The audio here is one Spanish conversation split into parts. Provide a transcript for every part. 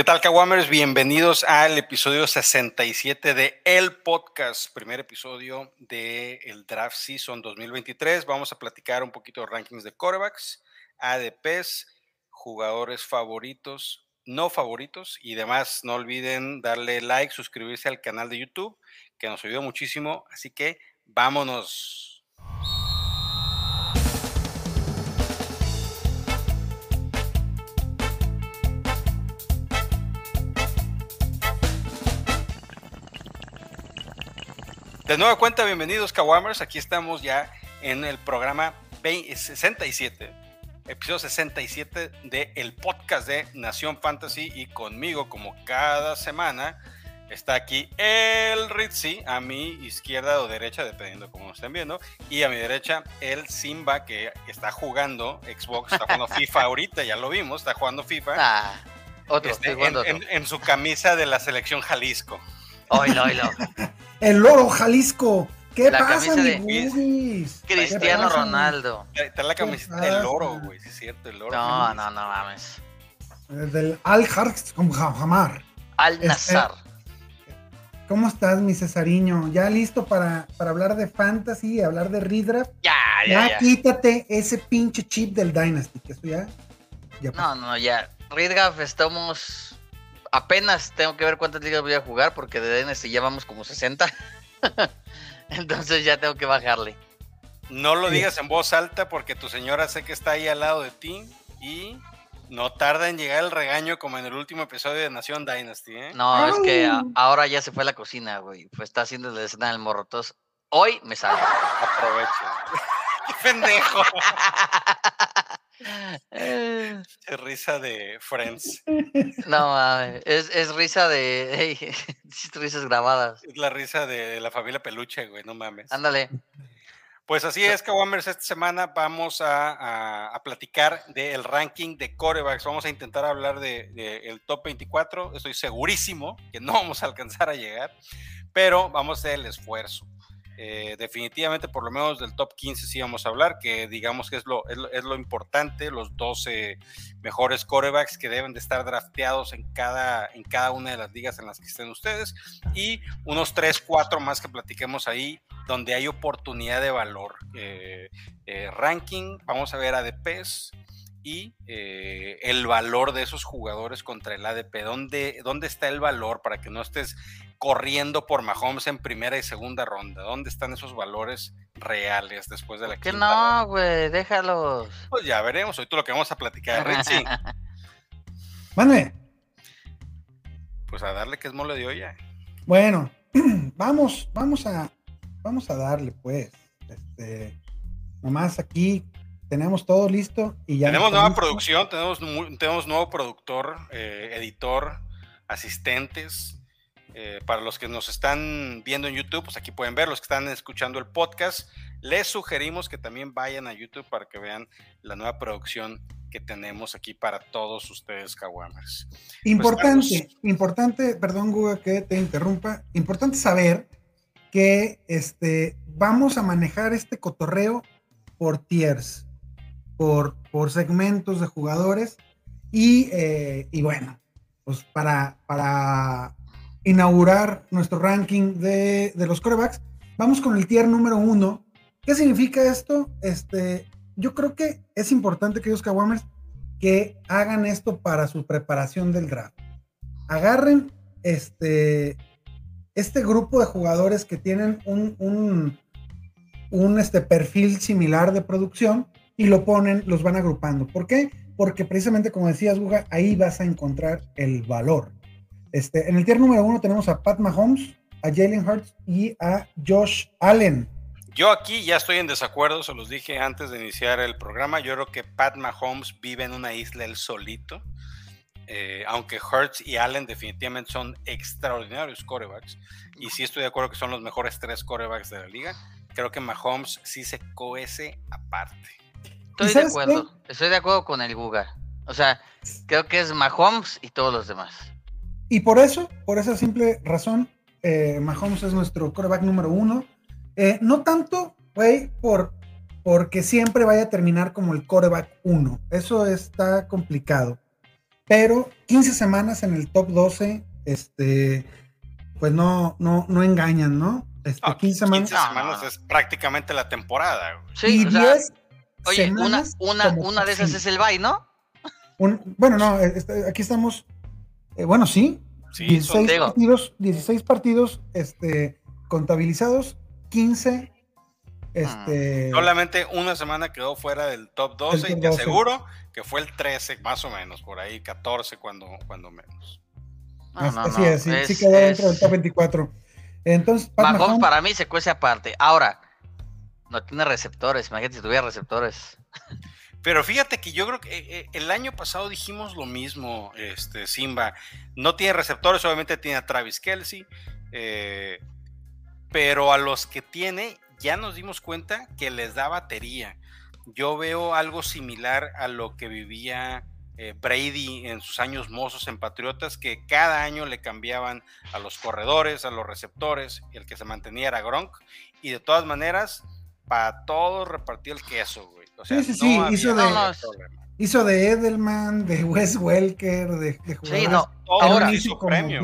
¿Qué tal, Kawamers? Bienvenidos al episodio 67 de El Podcast, primer episodio del el Draft Season 2023. Vamos a platicar un poquito de rankings de quarterbacks, ADPs, jugadores favoritos, no favoritos y demás. No olviden darle like, suscribirse al canal de YouTube, que nos ayuda muchísimo. Así que vámonos. De nueva cuenta, bienvenidos Kawamers. Aquí estamos ya en el programa 67, episodio 67 de el podcast de Nación Fantasy y conmigo como cada semana está aquí el Ritzy a mi izquierda o derecha, dependiendo cómo estén viendo, y a mi derecha el Simba que está jugando Xbox, está jugando FIFA ahorita, ya lo vimos, está jugando FIFA. Ah, otro, Este, otro. en- en su camisa de la selección Jalisco. Oilo, oilo. El loro Jalisco. ¿Qué La pasa, mi Cristiano pasa? Ronaldo. Está la camiseta del oro, güey, sí es cierto, el oro. No, no, no mames. Eh, Del Al con Jamar. Al Este- Nazar. ¿Cómo estás, mi Cesariño? ¿Ya listo para, para hablar de fantasy y hablar de redraft? Ya, Ya, ya, ya. quítate ese pinche chip del Dynasty, que eso ya. ya No, no, ya. Ridgaf, estamos. Apenas tengo que ver cuántas ligas voy a jugar porque de Dynasty ya vamos como 60. Entonces ya tengo que bajarle. No lo Sí. digas en voz alta porque tu señora sé que está ahí al lado de ti y no tarda en llegar el regaño como en el último episodio de Nación Dynasty, ¿eh? No, es que a- ahora ya se fue a la cocina, güey. Pues está haciendo la escena del morro. Entonces, hoy me salgo. Aprovecha. ¡Qué pendejo! Eh, Qué risa de Friends. No mames, es, es risa de. Ey, es risas grabadas. Es la risa de la familia Peluche, güey, no mames. Ándale. Pues así es, Kawamers, esta semana vamos a, a- a platicar del ranking de corebacks. Vamos a intentar hablar del de, el top 24. Estoy segurísimo que no vamos a alcanzar a llegar, pero vamos a hacer el esfuerzo. Eh, definitivamente, por lo menos del top 15 sí vamos a hablar, que digamos que es lo, es lo, importante, los 12 mejores corebacks que deben de estar drafteados en cada, en cada una de las ligas en las que estén ustedes, y unos 3, 4 más que platiquemos ahí, donde hay oportunidad de valor. Eh, eh, ranking, vamos a ver ADPs y el valor de esos jugadores contra el ADP. ¿Dónde, ¿Dónde está el valor para que no estés corriendo por Mahomes en primera y segunda ronda? ¿Dónde están esos valores reales después de la Que no, güey, déjalos. Pues ya veremos, hoy todo lo que vamos a platicar, Ritzy. Mande. Pues a darle que es mole de olla. Bueno, vamos, vamos a, vamos a darle, pues. Este, nomás aquí tenemos todo listo y ya. tenemos nueva listo. producción, tenemos, tenemos nuevo productor, eh, editor, asistentes. Eh, para los que nos están viendo en YouTube, pues aquí pueden ver, los que están escuchando el podcast, les sugerimos que también vayan a YouTube para que vean la nueva producción que tenemos aquí para todos ustedes, Kawamers. Importante, estamos- importante, perdón, Guga, que te interrumpa. Importante saber que este, vamos a manejar este cotorreo por tiers, por, por segmentos de jugadores. Y, eh, y bueno, pues para, para inaugurar nuestro ranking de, de los corebacks, vamos con el tier número uno. ¿Qué significa esto? Este, yo creo que es importante, queridos Kawamers, que hagan esto para su preparación del draft. Agarren este, este grupo de jugadores que tienen un, un, este, perfil similar de producción y lo ponen, los van agrupando. ¿Por qué? Porque precisamente como decías, Guga, ahí vas a encontrar el valor. Este, en el tier número uno tenemos a Pat Mahomes, a Jalen Hurts y a Josh Allen. Yo aquí ya estoy en desacuerdo, se los dije antes de iniciar el programa. Yo creo que Pat Mahomes vive en una isla él solito. Eh, aunque Hurts y Allen definitivamente son extraordinarios corebacks. Y sí estoy de acuerdo que son los mejores tres corebacks de la liga. Creo que Mahomes sí se coece aparte. Estoy de acuerdo. Estoy de acuerdo con el Guga. O sea, creo que es Mahomes y todos los demás. Y por eso, por esa simple razón, eh, Mahomes es nuestro coreback número uno. Eh, no tanto, güey, por, porque siempre vaya a terminar como el coreback uno. Eso está complicado. pero 15 semanas en el top 12, este, pues no, no, no engañan, ¿no? Este, No, 15 semanas. 15 semanas es prácticamente la temporada. güey. Sí, y o sea, 10 oye, una, una, una de esas es el bye, ¿no? Un- bueno, no, este, aquí estamos. Eh, bueno, sí. Sí, son 16 digo. partidos, 16 partidos este, contabilizados, 15. Este, Solamente una semana quedó fuera del top 12 y te 12. aseguro que fue el 13, más o menos, por ahí 14 cuando, cuando menos. No, así no, así no, es, sí, sí es- quedó dentro del top 24. Entonces, Pat Mahomes Mahomes, para mí se cuece aparte. Ahora, no tiene receptores. Imagínate si tuviera receptores. Pero fíjate que yo creo que eh, eh, el año pasado dijimos lo mismo, este Simba. No tiene receptores, obviamente tiene a Travis Kelsey, eh, pero a los que tiene ya nos dimos cuenta que les da batería. Yo veo algo similar a lo que vivía Brady en sus años mozos en Patriotas, que cada año le cambiaban a los corredores, a los receptores, y el que se mantenía era Gronk, y de todas maneras, para todos repartía el queso, güey. O sea, Sí, sí, sí, no hizo de- hizo de Edelman, de Wes Welker, de, de Sí, jugadores no. Ahora, hizo como premio,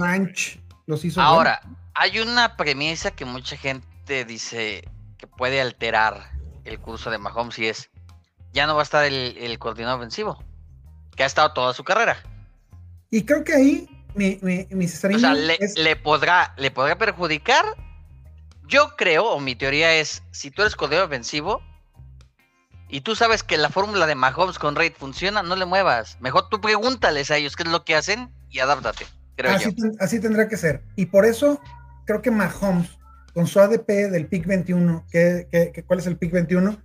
los hizo Ahora, hay una premisa que mucha gente dice que puede alterar el curso de Mahomes y es, ya no va a estar el, el coordinador ofensivo, que ha estado toda su carrera. Y creo que ahí mi, mi, mi O sea, le, es- le podrá, le podrá perjudicar. Yo creo, o mi teoría es, si tú eres coordinador ofensivo y tú sabes que la fórmula de Mahomes con Reid funciona, no le muevas. Mejor tú pregúntales a ellos qué es lo que hacen y adáptate, creo yo. así, ten- así tendrá que ser. Y por eso creo que Mahomes, con su ADP del pick 21, que, que- que- ¿cuál es el pick 21?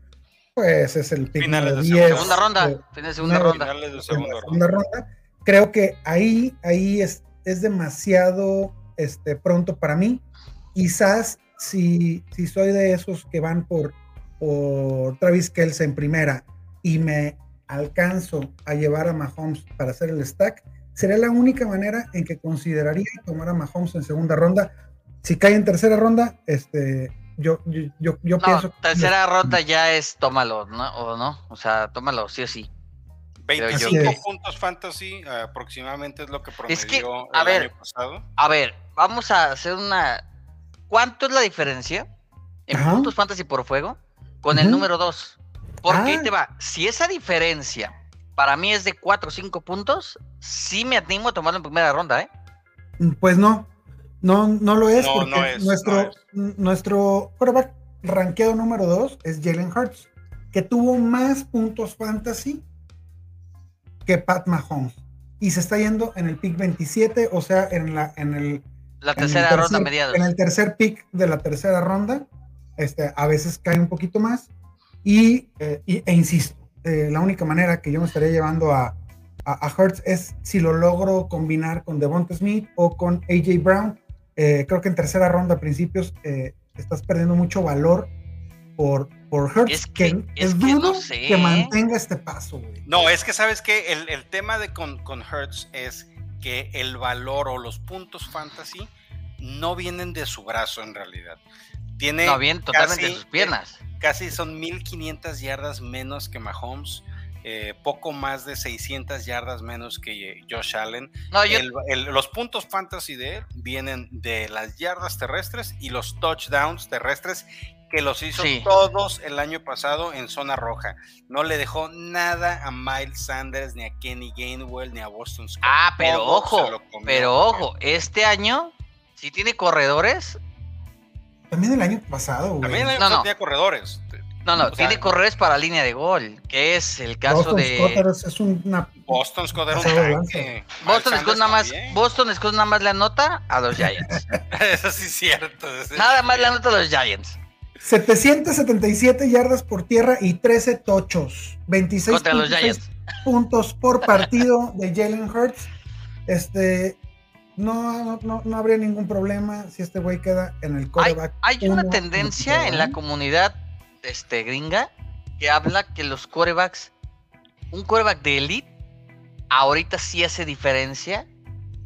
Pues es el pick Finales de 10. Segunda ronda, eh, fin de segunda no, ronda. Finales de ronda. segunda ronda. Creo que ahí, ahí es, es demasiado este, pronto para mí. Quizás si, si soy de esos que van por, por Travis Kelce en primera y me alcanzo a llevar a Mahomes para hacer el stack, sería la única manera en que consideraría tomar a Mahomes en segunda ronda. Si cae en tercera ronda, este, yo, yo, yo, yo No, pienso que- tercera ronda ya es tómalo, ¿no? O no, o sea, tómalo, sí o sí. Creo yo. 25 Así es. puntos fantasy aproximadamente es lo que promedió Es que, el ver, año pasado. A ver, vamos a hacer una. ¿Cuánto es la diferencia en Ajá. puntos fantasy por fuego con el número 2? Porque ahí Ah. te va. Si esa diferencia para mí es de 4 o 5 puntos, sí me animo a tomarlo en primera ronda, ¿eh? Pues no, no, no lo es No, porque no es, nuestro, no es. nuestro quarterback rankeado número 2 es Jalen Hurts, que tuvo más puntos fantasy que Pat Mahomes. Y se está yendo en el pick 27, o sea, en la en el, La en el tercera ronda mediados. En el tercer pick de la tercera ronda, este, a veces cae un poquito más. Y, eh, y- e insisto, eh, la única manera que yo me estaría llevando a, a, a Hurts es si lo logro combinar con Devonta Smith o con AJ Brown. Eh, creo que en tercera ronda a principios eh, estás perdiendo mucho valor por, por Hurts, Es que- que, es es que no dudo sé, que mantenga este paso, güey. No, es que sabes que el, el tema de con, con Hertz es que el valor o los puntos fantasy no vienen de su brazo en realidad. Tiene No, bien, totalmente casi- sus piernas. casi son 1500 yardas menos que Mahomes, eh, poco más de 600 yardas menos que eh, Josh Allen. No, yo. El- el- los puntos fantasy de él vienen de las yardas terrestres y los touchdowns terrestres que los hizo Sí. todos el año pasado en zona roja. No le dejó nada a Miles Sanders, ni a Kenny Gainwell, ni a Boston Scott. Ah, pero ojo, pero ojo, este año, si tiene corredores, También el año pasado, güey. También el año No, pasado no. tenía corredores. no, no, O sea, tiene corredores para línea de gol, que es el caso Boston de. Scott es, es una Boston Scott era un tanque. Boston Scott nada más. Boston Scott nada más le anota a los Giants. Eso sí es cierto. eso es Nada más le anota a los Giants. 777 yardas por tierra y 13 tochos. 26 Contra los Giants. puntos por partido de Jalen Hurts. Este, no, no, no, no habría ningún problema si este güey queda en el Hay, quarterback. hay una tendencia en la comunidad este, gringa que habla que los quarterbacks, un quarterback de elite, ahorita sí hace diferencia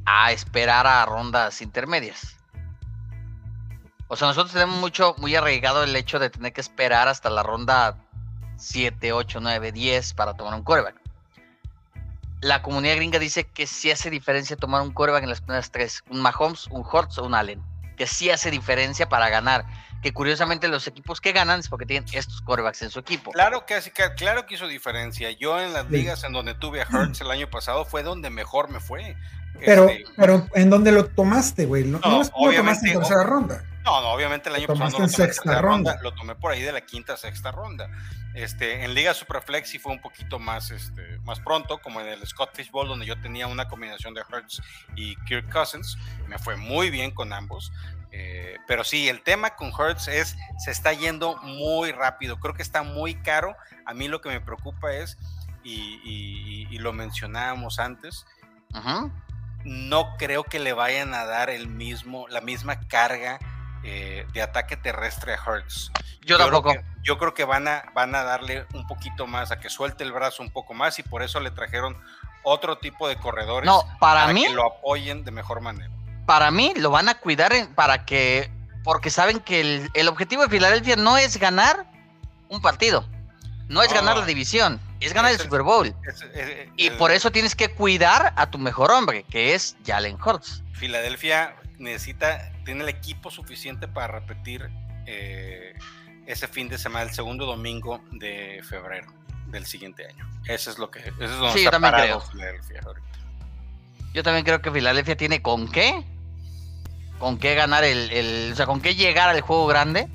a esperar a rondas intermedias. O sea, nosotros tenemos mucho, muy arraigado el hecho de tener que esperar hasta la ronda 7, 8, 9, 10 para tomar un quarterback. La comunidad gringa dice que sí hace diferencia tomar un coreback en las primeras tres, un Mahomes, un Hurts o un Allen, que sí hace diferencia para ganar, que curiosamente los equipos que ganan es porque tienen estos corebacks en su equipo. Claro que, claro que hizo diferencia. Yo en las ligas en donde tuve a Hurts el año pasado fue donde mejor me fue. Pero, este, pero ¿en dónde lo tomaste, güey? No, no, lo tomaste en tercera ronda. No, no, obviamente el año pasado no lo tomé en sexta ronda. Lo tomé por ahí de la quinta, sexta ronda. Este, en Liga Superflex sí fue un poquito más, este, más pronto, como en el Scott Fishbowl, donde yo tenía una combinación de Hertz y Kirk Cousins. Me fue muy bien con ambos. Eh, pero sí, el tema con Hertz es, se está yendo muy rápido. Creo que está muy caro. A mí lo que me preocupa es, y, lo mencionábamos antes, no creo que le vayan a dar el mismo, la misma carga eh, de ataque terrestre a Hertz. Yo, tampoco. Creo que, yo creo que van a, van a darle un poquito más, a que suelte el brazo un poco más y por eso le trajeron otro tipo de corredores no, para, mí, que lo apoyen de mejor manera. Para mí lo van a cuidar para que, porque saben que el, objetivo de Filadelfia no es ganar un partido, no es ganar la división, es ganar el Super Bowl. y por eso tienes que cuidar a tu mejor hombre, que es Jalen Hurts. Filadelfia necesita, tiene el equipo suficiente para repetir eh, ese fin de semana, el segundo domingo de febrero del siguiente año. Eso es lo que eso es donde sí, está yo también creo. Filadelfia ahorita. Yo también creo que Filadelfia tiene con qué, con qué ganar el, o sea, con qué llegar al juego grande.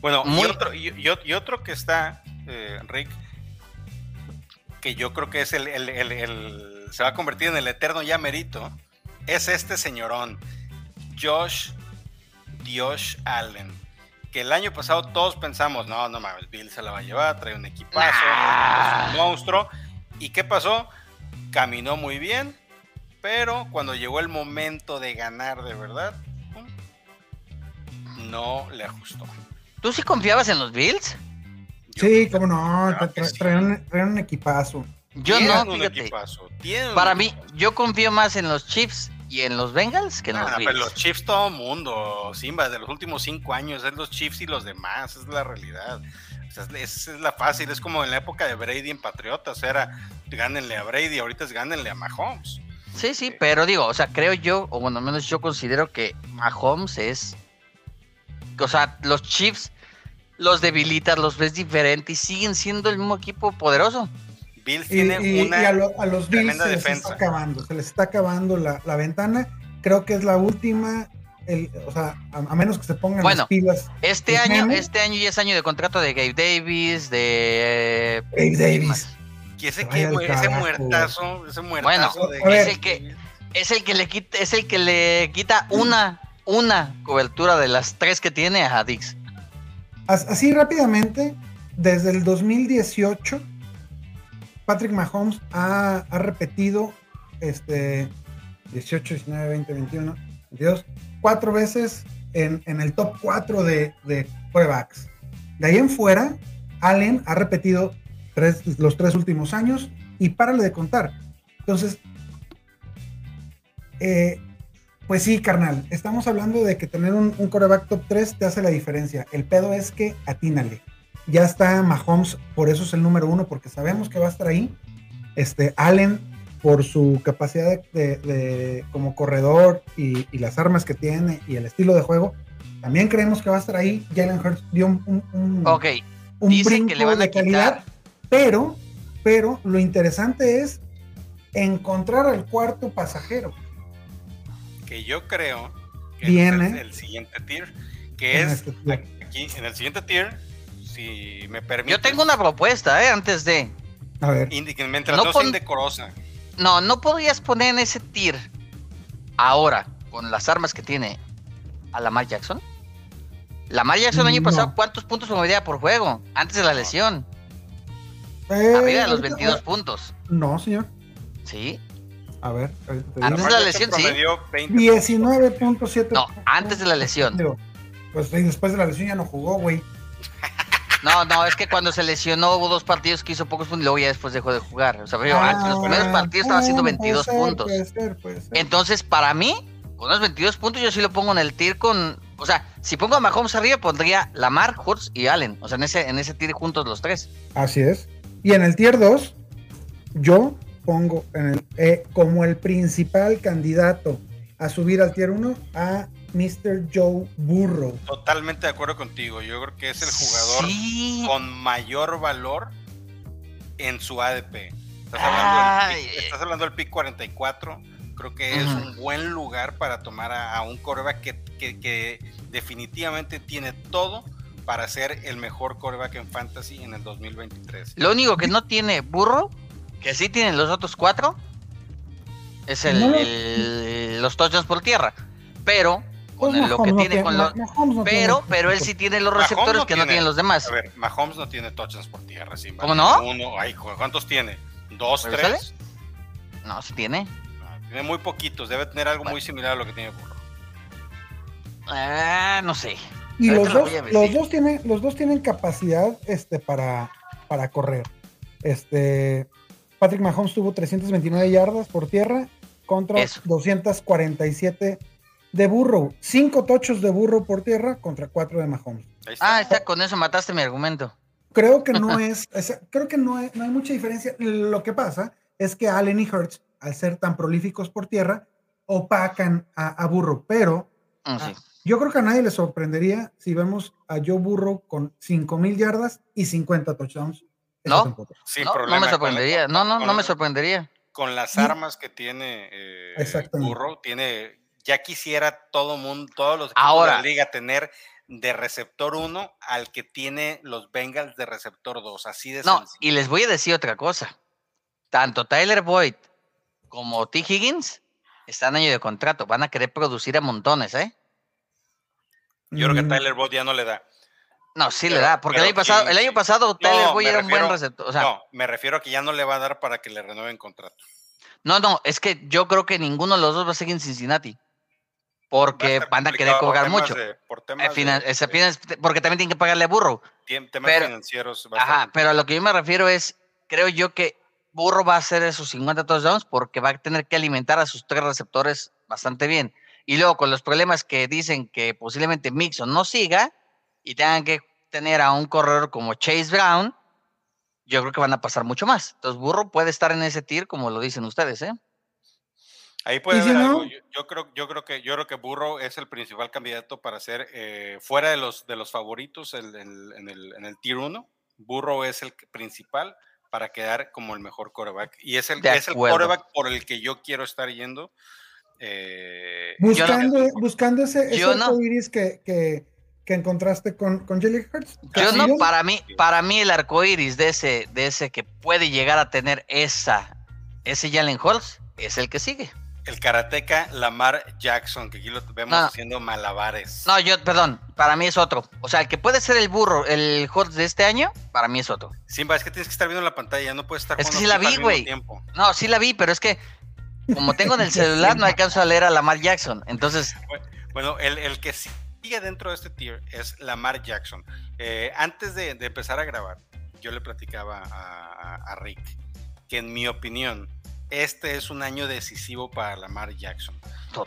Bueno, y, otro, y, otro que está, eh, Rick, que yo creo que es el, el, se va a convertir en el eterno ya merito, es este señorón, Josh Josh Allen. Que el año pasado todos pensamos, no, no mames, Bill se la va a llevar, trae un equipazo, es un monstruo. ¿Y qué pasó? Caminó muy bien, pero cuando llegó el momento de ganar de verdad, no le ajustó. ¿Tú sí confiabas en los Bills? sí, cómo no, traen, un equipazo. Yo no, fíjate. Para mí, yo confío más en los Chiefs y en los Bengals que en los Bills. los Chiefs todo mundo, Simba, de los últimos cinco años, es los Chiefs y los demás, es la realidad. es, la fácil, es como en la época de Brady en Patriotas, era gánenle a Brady, ahorita es gánenle a Mahomes. Sí, sí, pero digo, o sea, creo yo, o bueno, al menos yo considero que Mahomes es. O sea, los Chiefs los debilitas, los ves diferentes y siguen siendo el mismo equipo poderoso. Bills tiene y, una a, los Bills se les está acabando, se les está acabando la, ventana. Creo que es la última, o sea, a, menos que se pongan las pilas. Este año, este año ya es año de contrato de Gabe Davis, de Gabe Davis. Y ese que, ese muertazo, ese muertazo bueno, es el que es el que le quita, es el que le quita una, una cobertura de las tres que tiene a Dix. Así rápidamente, desde el 2018 Patrick Mahomes ha, repetido este 18, 19, 20, 21, 22, cuatro veces en, el top 4 de, de quarterbacks. De ahí en fuera, Allen ha repetido los tres últimos años y párale de contar. Entonces, eh, pues sí, carnal, estamos hablando de que tener un, un coreback top 3 te hace la diferencia. El pedo es que atínale ya está Mahomes, por eso es el número uno, porque sabemos que va a estar ahí. Este, Allen, por su capacidad de, como corredor y, las armas que tiene y el estilo de juego, también creemos que va a estar ahí. Jalen Hurts dio un, un, brinco que le van a de calidad, pero, pero lo interesante es encontrar al cuarto pasajero. Que yo creo que Viene es el siguiente tier, que es este aquí en el siguiente tier si me permite. Yo tengo una propuesta, ¿eh? Antes de. A ver. mientras no, sea indecorosa. No, no podrías poner en ese tier ahora, con las armas que tiene, a Lamar Jackson. Lamar Jackson el año pasado, ¿cuántos puntos promedia por juego? Antes de la lesión. Eh, Arriba de los 22 puntos. No, señor. Sí. A ver, antes de la lesión, sí. 19.7. No, antes de la lesión. Pues después de la lesión ya no jugó, güey. No, no, es que cuando se lesionó hubo dos partidos que hizo pocos puntos y luego ya después dejó de jugar. O sea, en los primeros ah, partidos estaba haciendo 22 puntos. Puede ser, puede ser. Entonces, para mí, con los 22 puntos yo sí lo pongo en el tier con... O sea, si pongo a Mahomes arriba, pondría Lamar, Hurts y Allen. O sea, en ese, en ese tier juntos los tres. Así es. Y en el tier 2, yo pongo en el, eh, como el principal candidato a subir al tier 1 a Mr. Joe Burrow. Totalmente de acuerdo contigo. Yo creo que es el jugador con mayor valor en su ADP. Estás hablando, del, pick, 44. Creo que es un buen lugar para tomar a, un coreback que, que, definitivamente tiene todo para ser el mejor coreback en fantasy en el 2023. Lo único que no tiene burro, que sí tienen los otros cuatro, es el, los touchdowns por tierra. Pero con pues lo que tiene con los pero pero él sí tiene los receptores que no tienen los demás. A ver, Mahomes no tiene touchdowns por tierra, sí, ¿Cómo no? Uno, ¿cuántos tiene? ¿Dos, tres? No, sí tiene. tiene muy poquitos, debe tener algo muy similar a lo que tiene Burro. Ah, no sé. Y los dos, los dos, tienen, los dos tienen capacidad este, para, para correr. Este, Patrick Mahomes tuvo 329 yardas por tierra contra 247 de Burrow. Cinco tochos de Burrow por tierra contra cuatro de Mahomes. Ah, está, con eso mataste mi argumento. Creo que no es, creo que no, hay mucha diferencia. Lo que pasa es que Allen y Hertz, al ser tan prolíficos por tierra, opacan a, Burrow, pero ah, ah, yo creo que a nadie le sorprendería si vemos a Joe Burrow con 5.000 yardas y 50 touchdowns. No, no, me sorprendería. no, no, no me sorprendería. Con las armas que tiene eh, Burrow, tiene ya quisiera todo mundo, todos los equipos de la liga tener de receptor 1 al que tiene los Bengals de receptor 2, así de No, y les voy a decir otra cosa. Tanto Tyler Boyd como T. Higgins están en año de contrato, van a querer producir a montones, ¿eh? Yo creo que mm. Tyler Boyd ya no le da. No, sí le da, porque el año pasado, el año pasado Tyler Boyd era un buen receptor. no, me refiero a que ya no le va a dar para que le renueven contrato. No, no, es que yo creo que ninguno de los dos va a seguir en Cincinnati porque van a querer cobrar mucho. por temas porque también tienen que pagarle a Burro. Temas financieros. Ajá, pero a lo que yo me refiero es, creo yo que Burro va a hacer esos 50 touchdowns porque va a tener que alimentar a sus tres receptores bastante bien. Y luego con los problemas que dicen que posiblemente Mixon no siga y tengan que tener a un corredor como Chase Brown, yo creo que van a pasar mucho más. Entonces Burro puede estar en ese tier como lo dicen ustedes, ¿eh? Ahí puede haber algo. Yo, creo, yo creo que yo creo que Burro es el principal candidato para ser eh, fuera de los de los favoritos en, el, en el tier 1. Burro es el principal para quedar como el mejor coreback. Y es el, es el coreback por el que yo quiero estar yendo. Eh, buscando, buscando ese, ese que, que, que, encontraste con, con Jelly Hurts. Yo no, para mí, para mí el arco iris de ese, de ese que puede llegar a tener esa, ese Jalen Hurts es el que sigue. El karateca Lamar Jackson, que aquí lo vemos haciendo malabares. No, yo, perdón, para mí es otro. O sea, el que puede ser el burro, el hot de este año, para mí es otro. Simba, es que tienes que estar viendo la pantalla, no puedes estar Es que sí la vi, güey. No, sí la vi, pero es que como tengo en el celular no alcanzo a leer a Lamar Jackson. Entonces. Bueno, el, que sigue dentro de este tier es Lamar Jackson. Eh, antes de, empezar a grabar, yo le platicaba a Rick que en mi opinión este es un año decisivo para Lamar Jackson.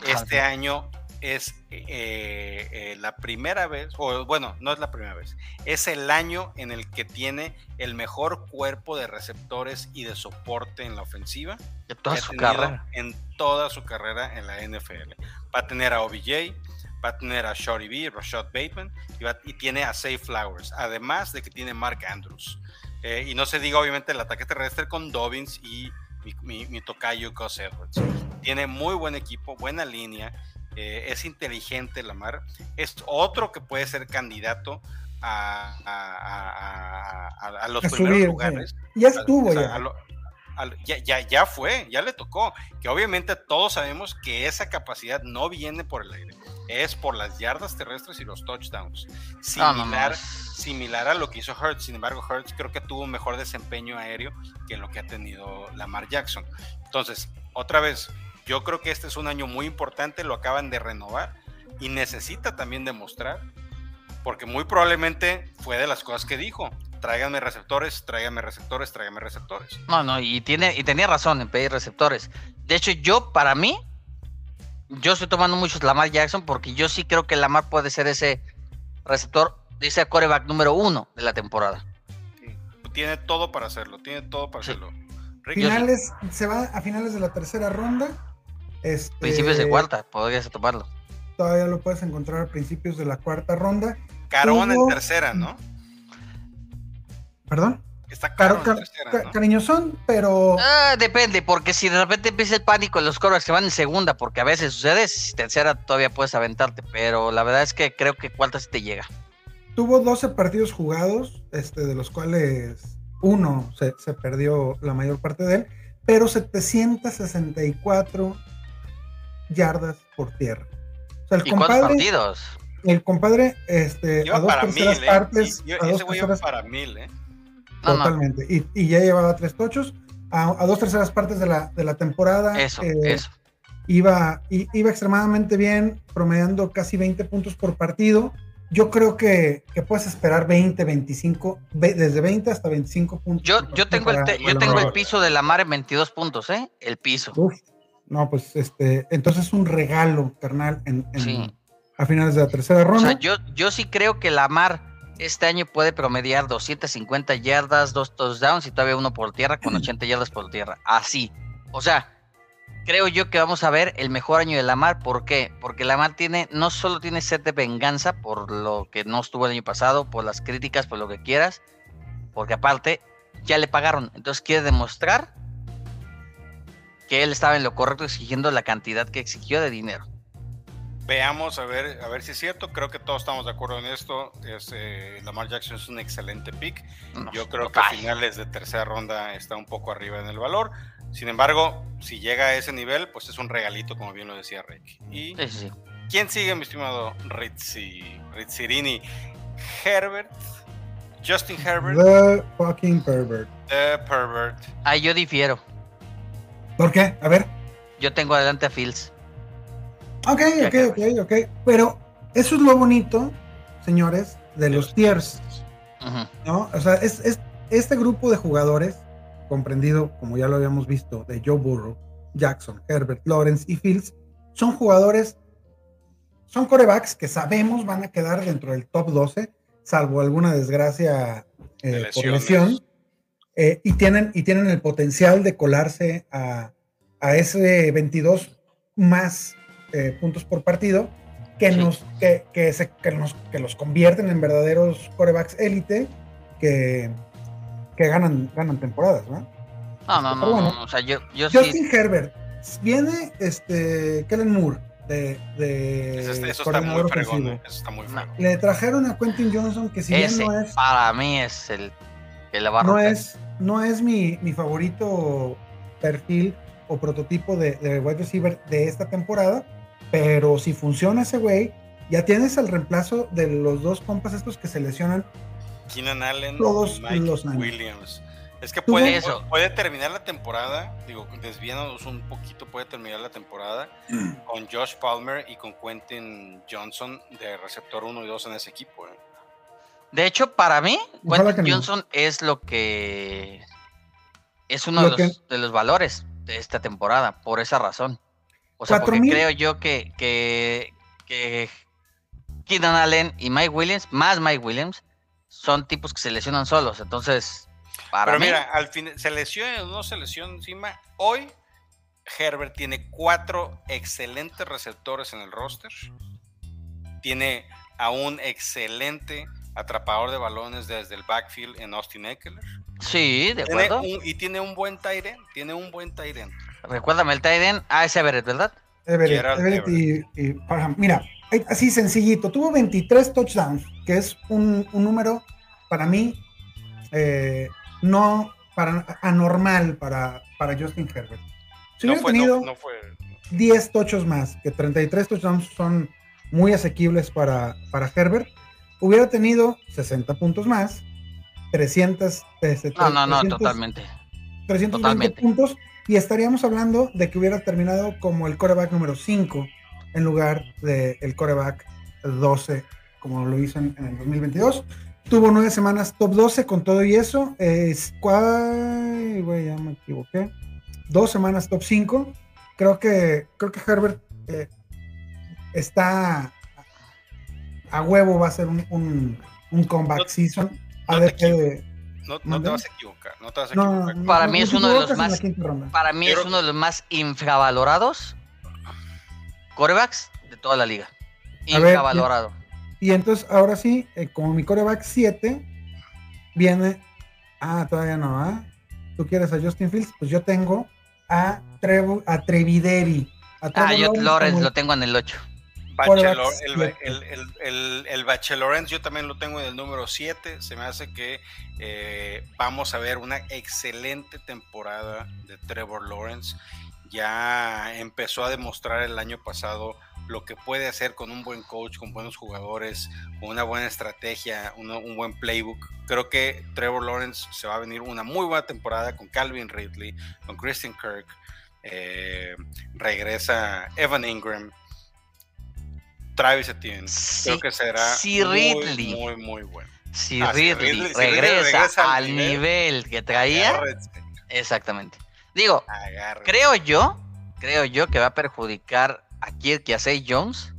Este año es eh, eh, la primera vez, o bueno, no es la primera vez, es el año en el que tiene el mejor cuerpo de receptores y de soporte en la ofensiva. De toda su carrera. En toda su carrera en la NFL. Va a tener a OBJ, va a tener a Shorty B, Rashad Bateman y, tiene a Safe Flowers, además de que tiene Mark Andrews. Eh, y no se diga obviamente el ataque terrestre con Dobbins y mi, tocayo Gus Edwards. Tiene muy buen equipo, buena línea, eh, es inteligente Lamar, es otro que puede ser candidato a, a, los primeros lugares. Ya estuvo ya. Ya, ya, fue, ya le tocó. Que obviamente todos sabemos que esa capacidad no viene por el aire, es por las yardas terrestres y los touchdowns. Similar, similar a lo que hizo Hertz. Sin embargo, Hertz creo que tuvo un mejor desempeño aéreo que lo que ha tenido Lamar Jackson. Entonces, otra vez, yo creo que este es un año muy importante, lo acaban de renovar y necesita también demostrar, porque muy probablemente fue de las cosas que dijo. Tráiganme receptores, tráiganme receptores, tráiganme receptores. No, no, y, tiene, y tenía razón en pedir receptores. De hecho, yo, para mí, yo estoy tomando muchos Lamar Jackson porque yo sí creo que Lamar puede ser ese receptor dice coreback número uno de la temporada. Tiene todo para hacerlo, tiene todo para hacerlo. Finales, se va a finales de la tercera ronda. Este, principios de cuarta, podrías tomarlo. Todavía lo puedes encontrar a principios de la cuarta ronda. Carón en tercera, ¿no? ¿Perdón? Está caro cariñosón, pero. Ah, depende, porque si de repente empieza el pánico en los corebacks que van en segunda, porque a veces sucede, si tercera todavía puedes aventarte, pero la verdad es que creo que cuarta sí te llega. Tuvo 12 partidos jugados, este, de los cuales uno se, perdió la mayor parte de él, pero 764 yardas por tierra. O sea, el ¿Y compadre, cuántos partidos? El compadre, este, a dos terceras ¿eh? partes. a dos terceras, para mil, ¿eh? Totalmente. Y, ya llevaba tres tochos. A, dos terceras partes de la, de la temporada. Eso, eh, eso. Iba, iba extremadamente bien, promediando casi 20 puntos por partido. Yo creo que, puedes esperar 20, 25, desde 20 hasta 25 puntos. Yo, yo tengo, el, yo tengo el piso de la mar en 22 puntos, ¿eh? El piso. no, pues este, entonces un regalo, carnal, en, a finales de la tercera ronda. O sea, yo, yo sí creo que la mar este año puede promediar 250 yardas, dos touchdowns y todavía uno por tierra con 80 yardas por tierra. Así. O sea, creo yo que vamos a ver el mejor año de Lamar. ¿Por qué? Porque Lamar tiene, no solo tiene sed de venganza por lo que no estuvo el año pasado, por las críticas, por lo que quieras, porque aparte ya le pagaron. Entonces quiere demostrar que él estaba en lo correcto exigiendo la cantidad que exigió de dinero veamos a ver, a ver si es cierto. Creo que todos estamos de acuerdo en esto. Es, eh, Lamar Jackson es un excelente pick. Yo creo que a finales de tercera ronda está un poco arriba en el valor. Sin embargo, si llega a ese nivel, pues es un regalito, como bien lo decía Rick. ¿Y quién sigue, mi estimado Ritzi, Ritzirini? Herbert. Justin Herbert. The fucking pervert. The pervert. Ah, yo difiero. ¿Por qué? A ver. Yo tengo adelante a Fields. Ok, ok, ok, ok. Pero eso es lo bonito, señores, de los tiers. ¿No? O sea, es, este grupo de jugadores, comprendido, como ya lo habíamos visto, de Joe Burrow, Jackson, Herbert, Lawrence y Fields, son jugadores, son corebacks que sabemos van a quedar dentro del top 12, salvo alguna desgracia eh, por lesión. Eh, y, tienen, y tienen el potencial de colarse a, a ese 22 más eh, puntos por partido que, nos, que, que, se, que, nos, que los convierten en verdaderos corebacks élite que, que ganan, ganan temporadas, ¿no? No, no, no, o sea, yo, yo Justin Herbert, viene este Kellen Moore de, de eso, está muy fregón, eso está muy Le trajeron a Quentin Johnson que si bien no es para mí es el que le va a no es no es mi, mi favorito perfil o prototipo de, de wide receiver de esta temporada, pero si funciona ese güey, ya tienes el reemplazo de los dos compas estos que se lesionan. Keenan Allen todos Mike los Williams. Es que puede, puede terminar la temporada, digo, desviándonos un poquito, puede terminar la temporada con Josh Palmer y con Quentin Johnson de receptor 1 y 2 en ese equipo. ¿eh? De hecho, para mí, Quentin Johnson es lo que es uno de los, de los valores de esta temporada, por esa razón. O sea, porque creo yo que, que, que Keenan Allen y Mike Williams, más Mike Williams, son tipos que se lesionan solos. Entonces, para Pero mira, al fin, se lesiona o no se lesiona encima. Hoy, Herbert tiene cuatro excelentes receptores en el roster. Tiene a un excelente atrapador de balones desde el backfield en Austin Eckler. Sí, de acuerdo. y tiene un buen Tyren, tiene un buen Tyren. Recuérdame el Tyden. Ah, es Everett, ¿verdad? Everett, Everett, y, Mira, así sencillito. Tuvo 23 touchdowns, que es un, número para mí eh, no para, anormal para, para Justin Herbert. Si hubiera tenido 10 tochos más, que 33 touchdowns son muy asequibles para, para Herbert, hubiera tenido 60 puntos más, 300. Este, no, no, no, totalmente. 320 puntos y estaríamos hablando de que hubiera terminado como el coreback número 5 en lugar del el coreback 12, como lo hizo en, el 2022. Tuvo nueve semanas top 12 con todo y eso. Es, güey, ya me equivoqué. Dos semanas top 5. Creo que, creo que Herbert eh, está a huevo, va a ser un, un, comeback season. No, te No, no te vas a equivocar, no te vas a equivocar. no, Para no, mí no es uno de los más-. Para mí es uno de los más infravalorados corebacks de toda la liga. Ver, Infravalorado. Y entonces, ahora sí, eh, como mi coreback 7, viene. Ah, todavía no, ¿ah? ¿Tú quieres a Justin Fields? Pues yo tengo a Trevor, a Trevideri. A Ah, yo Lawrence como- lo tengo en el 8. Bachelor, el, el, yo también lo tengo en el número 7. Se me hace que eh, vamos a ver una excelente temporada de Trevor Lawrence. Ya empezó a demostrar el año pasado lo que puede hacer con un buen coach, con buenos jugadores, con una buena estrategia, uno- un buen playbook. Creo que Trevor Lawrence se va a venir una muy buena temporada con Calvin Ridley, con Christian Kirk. eh, regresa Evan Ingram. Travis Etienne. Sí, Creo que será sí, Ridley. muy, muy bueno. Si Ah, si Ridley, regresa, regresa al nivel, nivel, que traía, Agárrense, exactamente. Digo, agárrense. creo yo, creo yo que va a perjudicar a Kirk y a Zay Jones,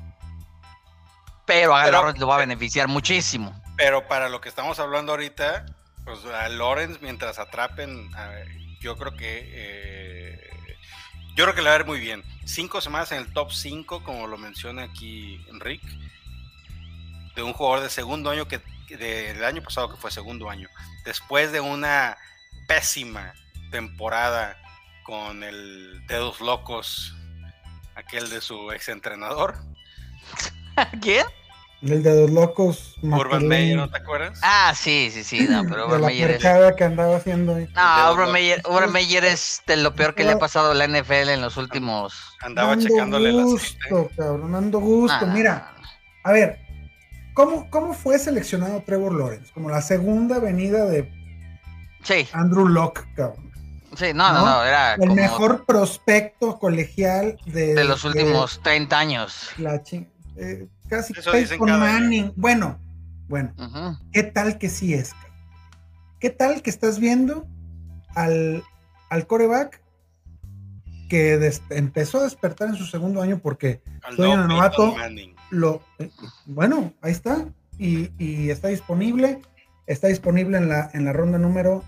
pero a Pero- Lawrence lo va a beneficiar muchísimo. Pero para lo que estamos hablando ahorita, pues a Lawrence mientras atrapen, a- yo creo que eh, yo creo que le va a ir muy bien. Cinco semanas en el top 5, como lo menciona aquí Enric, de un jugador de segundo año que del año pasado que fue segundo año, después de una pésima temporada con el dedos locos, aquel de su exentrenador, ¿Quién? El de los locos. Urban Meyer, ¿no te acuerdas? Ah, sí, sí, sí, no, pero de Urban la Meyer es... mercada que andaba haciendo ahí. No, de Urban Meyer, Urban Meyer es de lo peor que le ha pasado a la NFL en los últimos... Andaba Ando checándole el aceite. gusto, cabrón, ando gusto. Ah, Mira, a ver, ¿cómo, ¿cómo fue seleccionado Trevor Lawrence? Como la segunda venida de Sí, Andrew Locke, cabrón. sí, no, no, ¿No? no, era El como mejor prospecto colegial de, de los últimos 30 años. la chi- eh, casi Peyton año. Manning. Bueno, bueno. ¿qué tal que sí es? ¿Qué tal que estás viendo al, al coreback que des- empezó a despertar en su segundo año porque Al Soy no un novato. Lo eh, bueno, ahí está y, y está disponible, está disponible en la en la ronda número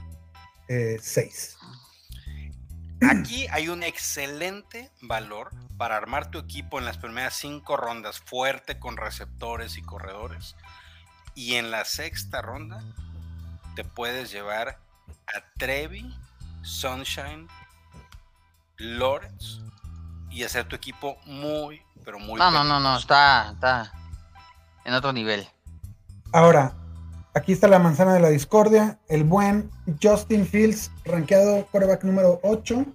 6. Aquí hay un excelente valor para armar tu equipo en las primeras cinco rondas fuerte con receptores y corredores. Y en la sexta ronda te puedes llevar a Trevi, Sunshine, Lawrence y hacer tu equipo muy, pero muy No, no, no, no, está, está en otro nivel. Ahora, aquí está la manzana de la discordia, el buen Justin Fields, rankeado coreback número 8,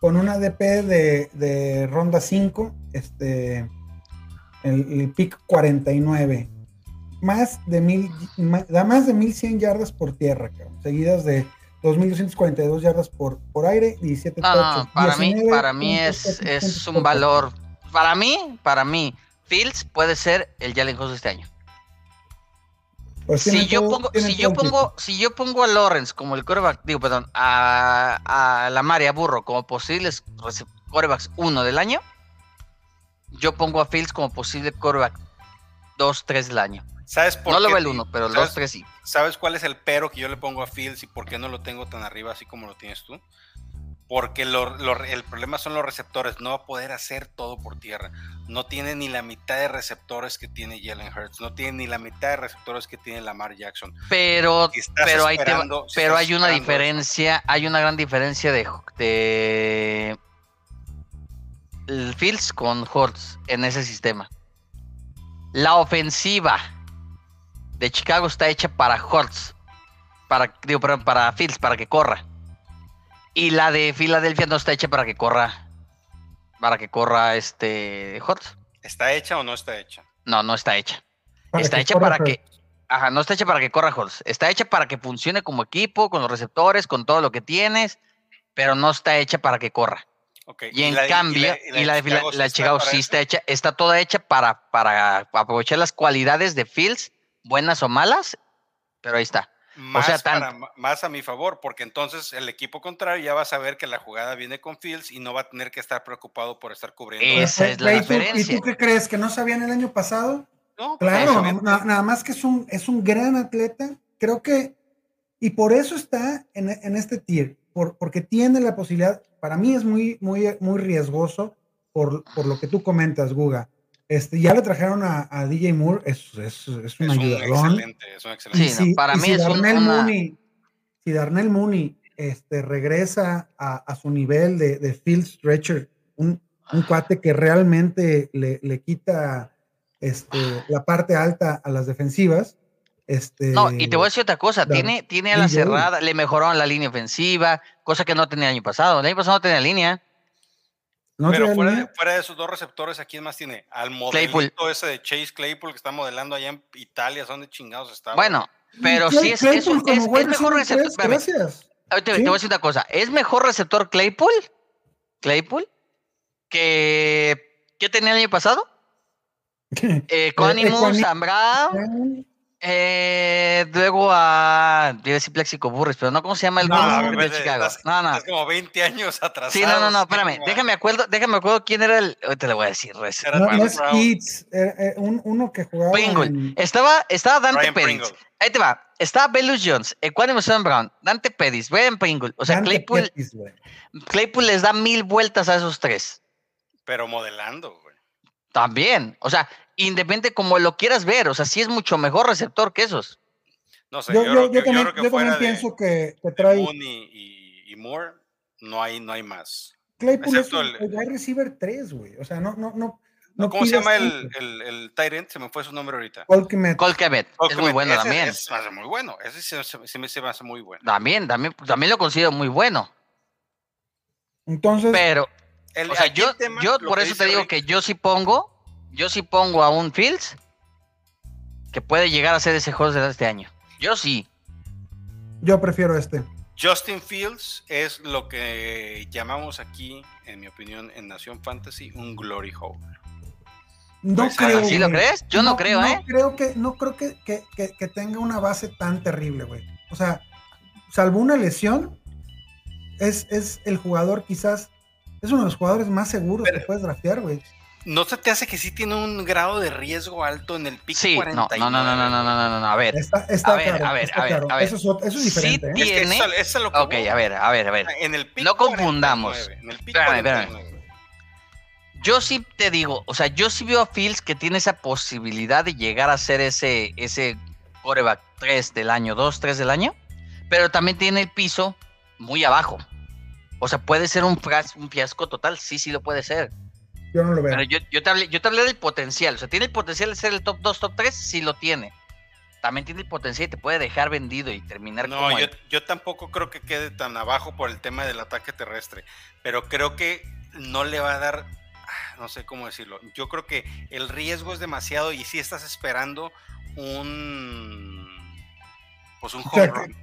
con una DP de, de ronda 5, este, el, el pick 49. Más de, mil, da más de 1100 yardas por tierra, cabrón, seguidas de 2242 yardas por, por aire, 17 No, para mí, 19 para mí es, es un valor. Para mí, para mí, Fields puede ser el Jalen Hurts de este año. Pues Si yo todo- pongo, si yo pongo, si yo pongo a Lawrence como el coreback, digo, perdón, a, a la Maria Burro como posibles corebacks 1 del año, yo pongo a Fields como posible coreback 2, 3 del año. ¿Sabes por No lo veo el sí? 1, pero el ¿Sabes- 2, 3 sí. ¿Sabes cuál es el pero que yo le pongo a Fields y por qué no lo tengo tan arriba así como lo tienes tú? Porque lo- lo- el problema son los receptores, no va a poder hacer todo por tierra. No tiene ni la mitad de receptores que tiene Jalen Hurts, no tiene ni la mitad de receptores que tiene Lamar Jackson. Pero, Si pero, te si pero hay una diferencia, hay una gran diferencia de, de el Fields con Hurts en ese sistema. La ofensiva de Chicago está hecha para Hurts, para, digo, perdón, para Fields, para que corra. Y la de Filadelfia no está hecha para que corra, para que corra este Hurts. ¿Está hecha o no está hecha? No, no está hecha. Para está hecha para Hurts. que. Ajá, no está hecha para que corra Hurts. Está hecha para que funcione como equipo, con los receptores, con todo lo que tienes, pero no está hecha para que corra. Ok, Y en la cambio, y la de Fila- la de Chicago sí está hecha, está toda hecha para, para aprovechar las cualidades de Fields, buenas o malas, pero ahí está. Más, sea, tan- para- más a mi favor, porque entonces el equipo contrario ya va a saber que la jugada viene con Fields y no va a tener que estar preocupado por estar cubriendo. Esa es la ¿tú- ¿Y diferencia. tú qué crees? ¿Que no sabían el año pasado? No, pues, Claro, na- nada más que es un, es un gran atleta. Creo que, Y por eso está en, en este tier, por, porque tiene la posibilidad, para mí es muy, muy, muy riesgoso por, por lo que tú comentas, Guga. Este, ya le trajeron a, a DJ Moore, es, es, es un Es un ayudadón. excelente, es un excelente. Y Sí, no, si- para y mí si es un- Darnell una- Mooney, si Darnell Mooney este, regresa a, a su nivel de, de field stretcher, un, un cuate que realmente le, le quita este, la parte alta a las defensivas. Este, No, y te voy a decir otra cosa, tiene, tiene a la cerrada, le mejoraron la línea ofensiva, cosa que no tenía el año pasado. El año pasado no tenía línea. No Pero fuera de, línea. fuera de esos dos receptores, ¿a quién más tiene? Al Claypool. modelito ese de Chase Claypool que está modelando allá en Italia, ¿son de chingados está? Bueno, pero sí es, Claypool es, es- es mejor receptor. Gracias. te Sí. voy a decir una cosa, es mejor receptor Claypool, Claypool, que, que tenía el año pasado. Eh, Equani- Sam Brown, eh, luego a. Iba a decir Plexico Burris, pero no, ¿cómo se llama el No, ver, de estás- Chicago? estás- No, no. Es como 20 años atrás. Sí, no, no, no, espérame. Déjame acuerdo, déjame acuerdo quién era el. Ahorita le voy a decir. res- Era No, es. Keats, eh, eh, un- uno que jugaba. Pringle. en- Estaba, estaba Dante. Pringle. Ahí te va. Estaba Belus Jones, Equanimus Sam Brown, Dante Pettis, Brian Pringle. O sea, Dante Claypool, Pettis. Claypool les da mil vueltas a esos tres. Pero modelando, güey. También. O sea, independiente como lo quieras ver. O sea, sí es mucho mejor receptor que esos. No sé, Yo, yo, yo- creo yo que, yo también, creo que yo también fuera de, pienso que, trae. Y, y- y Moore, no hay, no hay más. Claypool es excepto el, el- el receiver 3, güey. O sea, no, no, no. no ¿Cómo se llama el, el, el end? Se me fue su nombre ahorita. Colquimet. Cole Kemet, es muy bueno ese también. Es, se me hace muy bueno. Ese sí, se- sí me, se me hace muy bueno. También, también, también lo considero muy bueno. Entonces, Pero, El- o sea, yo, tema, yo por eso te digo Rick, que yo sí pongo, yo sí pongo a un Fields que puede llegar a ser ese juego de este año. Yo sí. yo prefiero este. Justin Fields es lo que llamamos aquí, en mi opinión, en Nación Fantasy, un glory hole. No Pues, creo. ¿Sí lo crees? Yo no, creo, ¿eh? Creo que, no creo que, que- que- que tenga una base tan terrible, güey. O sea, salvo una lesión, es, es el jugador quizás, es uno de los jugadores más seguros que puedes draftear, güey. ¿No se te hace que sí tiene un grado de riesgo alto en el pick sí, 49? No, no, no, no, no, no, no, no, a ver. A, ver a ver, a ver, a ver. Eso es, eso es diferente. Ok, a ver, a ver, a ver. No confundamos. 49, en Yo sí te digo, o sea, yo sí veo a Fields que tiene esa posibilidad de llegar a ser ese, ese coreback 3 del año, 2, 3 del año, pero también tiene el piso muy abajo. O sea, puede ser un, fras- un fiasco total, sí, sí lo puede ser. Yo no lo veo. Pero yo, yo, te hablé, yo te hablé del potencial, o sea, tiene el potencial de ser el top 2, top 3, sí lo tiene. También tiene el potencial y te puede dejar vendido y terminar No, como yo, el- yo tampoco creo que quede tan abajo por el tema del ataque terrestre, pero creo que no le va a dar, ah, no sé cómo decirlo, yo creo que el riesgo es demasiado y si estás esperando un, pues un home run.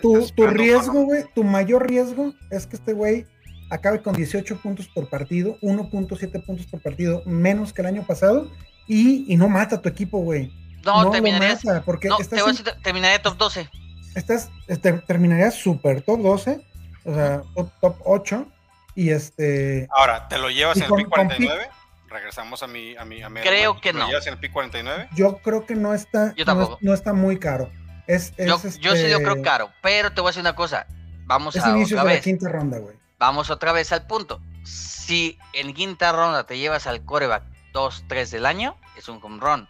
Tu, tu riesgo, güey, tu mayor riesgo es que este güey acabe con 18 puntos por partido, 1.7 puntos por partido, menos que el año pasado, y, y no mata a tu equipo, güey. No, lo terminarías, mata, porque no, estás, te voy a en- decir, terminaría top 12. estás este, terminarías super top 12, o sea, top, top 8, y este... Ahora, ¿te lo llevas en el pick con 49? Regresamos a mi, a mi, a mi Creo que ¿Te lo no. llevas en el pick 49? Yo creo que no está, Yo no, no está muy caro. Es, es, Yo, yo sí lo este, creo caro, pero te voy a decir una cosa. Vamos Es a otra de la vez. quinta ronda, güey. Vamos otra vez al punto. Si en quinta ronda te llevas al coreback 2-3 del año, es un home run.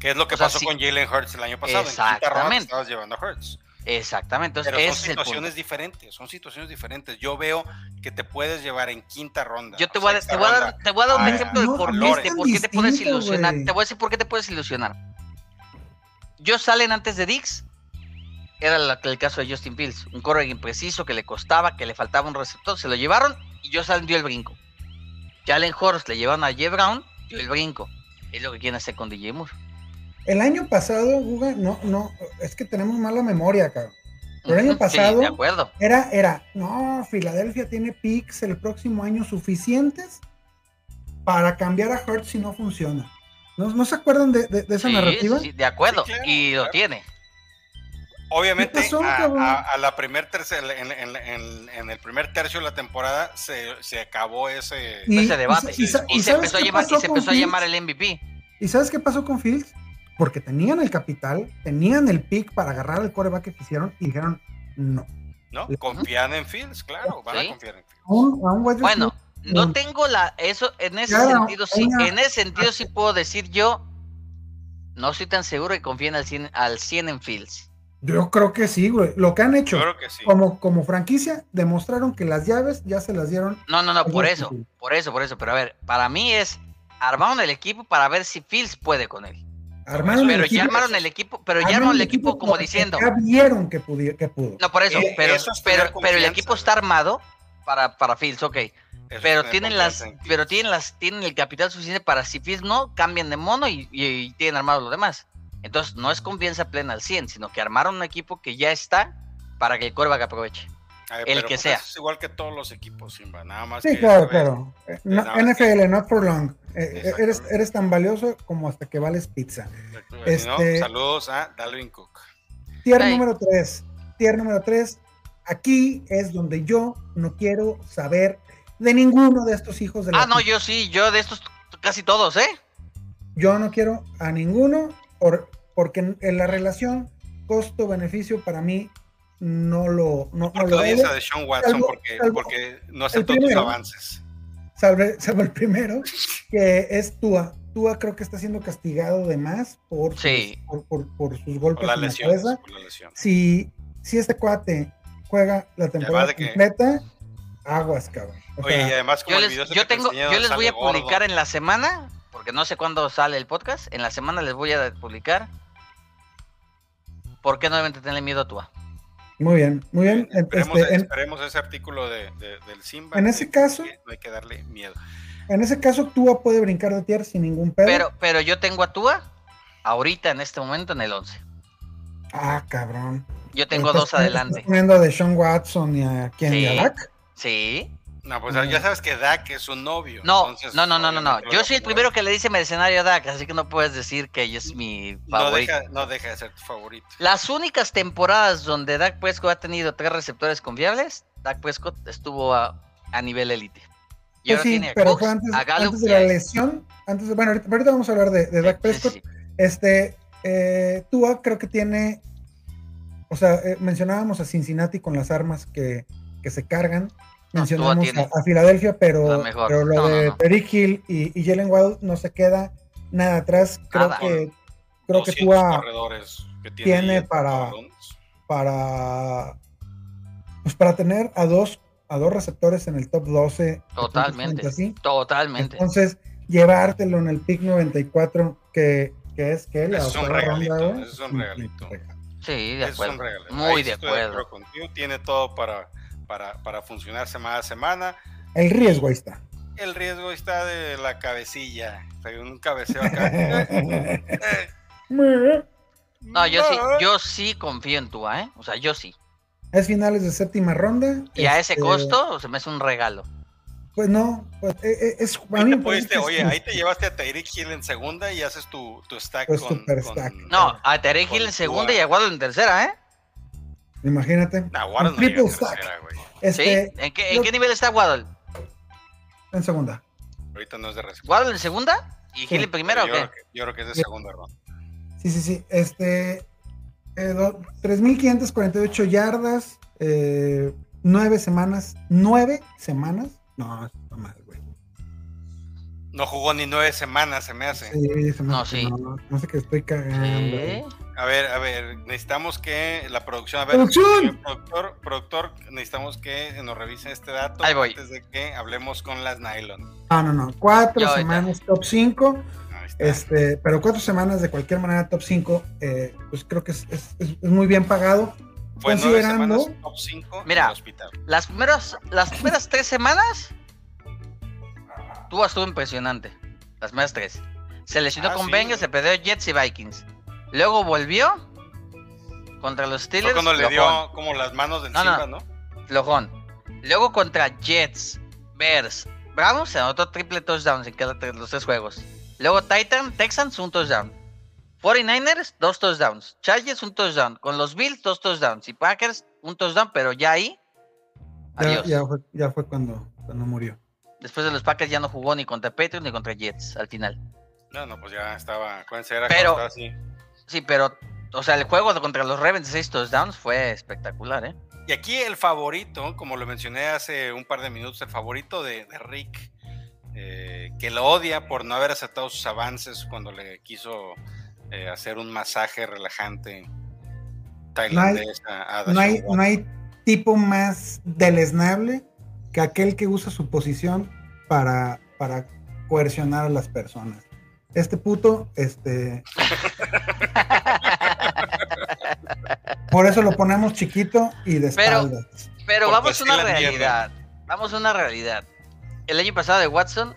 ¿Qué es lo que O sea, pasó sí. con Jalen Hurts el año pasado? En quinta ronda te Exactamente. estabas llevando a Hurts. Exactamente. Entonces, Pero son situaciones diferentes, son situaciones diferentes. Yo veo que te puedes llevar en quinta ronda. Yo te voy, a, te, voy a dar, te voy a dar un Ah, ejemplo de por, no qué, de por qué te puedes ilusionar. Te voy a decir por qué te puedes ilusionar. Yo salen antes de Dix. Era la- el caso de Justin Fields. Un corredor impreciso que le costaba, que le faltaba un receptor. Se lo llevaron y yo salen dio el brinco. Jalen Horst le llevaron a Jeff Brown, dio el brinco. Es lo que quieren hacer con DJ Moore. El año pasado, Guga, no, no, es que tenemos mala memoria, cabrón. Pero el año pasado- Sí, de acuerdo. Era, era, no, Filadelfia tiene picks el próximo año suficientes para cambiar a Hurts si no funciona. ¿No, no se acuerdan de, de- de esa Sí, narrativa? sí, sí, de acuerdo. Sí, claro, y lo tiene. Obviamente, ¿Qué pasó, a, cabrón? a- a la primer tercia- en, en- en- en el primer tercio de la temporada se, se acabó ese. Y- ese debate. y Y, y se sabes empezó a qué llamar, se empezó a llamar el MVP. ¿Y sabes qué pasó con Fields? porque tenían el capital, tenían el pick para agarrar el coreback que quisieron y dijeron no. ¿No? Confían en Fields, claro, van a confiar en Fields. bueno, no tengo la, eso, en ese sentido sí, en ese sentido sí puedo decir yo, no estoy tan seguro que confíen al 100, al 100 en Fields. Yo creo que sí, güey. Lo que han hecho como, como franquicia, demostraron que las llaves ya se las dieron. No, no, no, por eso, por eso, por eso. Pero a ver, para mí es armaron el equipo para ver si Fields puede con él. Armaron pero ya armaron el equipo, pero ya armaron el equipo, como diciendo. Ya vieron que, pudo, que pudo. No, por eso, eh, pero, pero, pero el equipo está armado para, para Fields, ok pero tienen las, pero tienen las, tienen el capital suficiente para si Fields no, cambian de mono y, tienen armado lo demás. Entonces no es confianza plena al 100, sino que armaron un equipo que ya está para que el coreback aproveche. el que pues, sea. Es igual que todos los equipos, Simba, nada más. Sí, claro, claro. NFL, not for long. Eh, eh, eres, eres tan valioso como hasta que vales pizza. Este, saludos a Dalvin Cook. Tier número 3. Tier número 3. Aquí es donde yo no quiero saber de ninguno de estos hijos de la Ah, no, yo sí, yo de estos casi todos, ¿eh? Yo no quiero a ninguno por, porque en la relación costo-beneficio para mí no lo no, no lo de Sean Watson porque, porque, no aceptó tus avances. Salve, salve, el primero, que es Tua. Tua creo que está siendo castigado de más por, sus, por, por, sus golpes la lesión, en la cabeza. Si, si este cuate juega la temporada completa, aguas, cabrón. Oye, y además como yo les, yo tengo, yo les voy a publicar en la semana, porque no sé cuándo sale el podcast, en la semana les voy a publicar por qué no deben tenerle miedo a Tua. Muy bien, muy bien. Esperemos, este, esperemos ese artículo de, del Simba. En ese caso, no hay que darle miedo. En ese caso, Tua puede brincar de tierra sin ningún pedo. Pero, pero yo tengo a Tua ahorita, en este momento, en el 11. Ah, cabrón. Yo tengo dos adelante. ¿Estás poniendo a Sean Watson y a quién? Sí. ¿Y a Sí. No, pues ya sabes que Dak es un novio. No, no, no, no, no, no. Yo soy el primero que le dice mercenario a Dak, así que no puedes decir que ella es mi favorito. No deja, de ser tu favorito. Las únicas temporadas donde Dak Prescott ha tenido tres receptores confiables, Dak Prescott estuvo a, nivel élite. Pues sí, pero fue antes, de la lesión. Antes bueno, ahorita, vamos a hablar de, de Dak Prescott. Este, eh, Tua creo que tiene, o sea, eh, mencionábamos a Cincinnati con las armas que, que se cargan mencionamos a, Filadelfia, pero, pero lo de Hill y, y, Jalen Wild no se queda nada atrás. Creo que creo que Tua tiene para para pues para tener a dos a dos receptores en el top 12 totalmente totalmente entonces llevártelo en el pick 94 que, que es que la es un regalito, es un regalito. Sí, de acuerdo. Muy de acuerdo. contigo. Tiene todo para para, para funcionar semana a semana. El riesgo ahí está. El riesgo está de la cabecilla. un cabeceo acá. no, yo sí, yo sí confío en tu, ¿eh? O sea, yo sí. Es finales de séptima ronda. Y a ese este, costo se me hace un regalo. Pues no, pues eh, eh, es, oye, ahí te llevaste a Tyreek Hill en segunda y haces tu, tu stack pues con, No, a Tyreek Hill en segunda y a Waddle en tercera, ¿eh? Imagínate. Nah, triple stack. Este, ¿En, qué, nivel está Waddle? En segunda. Ahorita no es de recepción. ¿Waddle en segunda? ¿Y Gil en primera o qué? yo creo que es de segunda ronda. Sí, sí, sí. Este. Eh, 3.548 yardas. Eh, nueve semanas. ¿Nueve semanas? No, está mal, güey. No jugó ni nueve semanas, se me hace. Sí, se me no, hace sí. No, sé qué estoy cagando. A ver, a ver, necesitamos que la producción, a ver, ¿Producción? productor, productor, necesitamos que nos revisen este dato antes de que hablemos con las nylon. Ah, no, no, cuatro semanas top 5, este, pero cuatro semanas de cualquier manera top 5, eh, pues creo que es, es, es, muy bien pagado. Fue considerando top 5 Mira, hospital. Las primeras, las primeras tres semanas tuvo estuvo impresionante. Las primeras tres. Se lesionó ah, con Bengals, se perdió Jets y Vikings. Luego volvió contra los Steelers. Fue cuando le dio como las manos del no, Simba, ¿no? Flojón. Luego contra Jets, Bears, Browns se anotó triple touchdowns en cada de los tres juegos. Luego Titan, Texans, un touchdown. 49ers, dos touchdowns. Chargers, un touchdown. Con los Bills, dos touchdowns. Y Packers, un touchdown, pero ya ahí. Adiós. Ya, fue, ya fue cuando, cuando murió. Después de los Packers ya no jugó ni contra Patriots ni contra Jets al final. No, no, pues ya estaba. Acuérdense, era Pero- estaba así. Sí, pero, o sea, el juego contra los Ravens de 6 touchdowns fue espectacular, ¿eh? Y aquí el favorito, como lo mencioné hace un par de minutos, el favorito de, de Rick, eh, que lo odia por no haber aceptado sus avances cuando le quiso eh, hacer un masaje relajante tailandés a, a No hay, no hay tipo más deleznable que aquel que usa su posición para, para coercionar a las personas. Este puto, este. Por eso lo ponemos chiquito y de Pero- espaldas. Pero vamos a una realidad. Vamos a una realidad. El año pasado de Watson.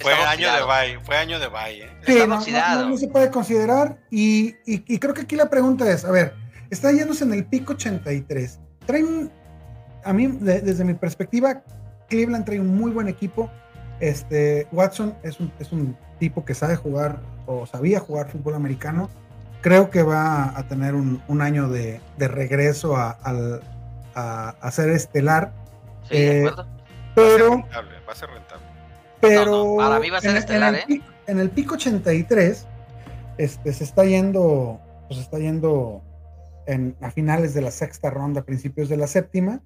Fue año de bye, fue año de bye, ¿eh? Sí, no, no- oxidado. no- no se puede considerar. Y, y- y creo que aquí la pregunta es: a ver, está yéndose en el pico 83. Traen, a mí, de- desde mi perspectiva, Cleveland trae un muy buen equipo. Este, Watson es un, es un tipo que sabe jugar o sabía jugar fútbol americano. Creo que va a tener un, un año de, de regreso a, al- a- a ser estelar. Sí, de Eh, acuerdo. Va a ser Pero, rentable, va a ser rentable. pero No, no, para mí va a ser en, estelar, en el, ¿eh? en el pico 83 este, se está yendo, pues está yendo en, a finales de la sexta ronda, principios de la séptima,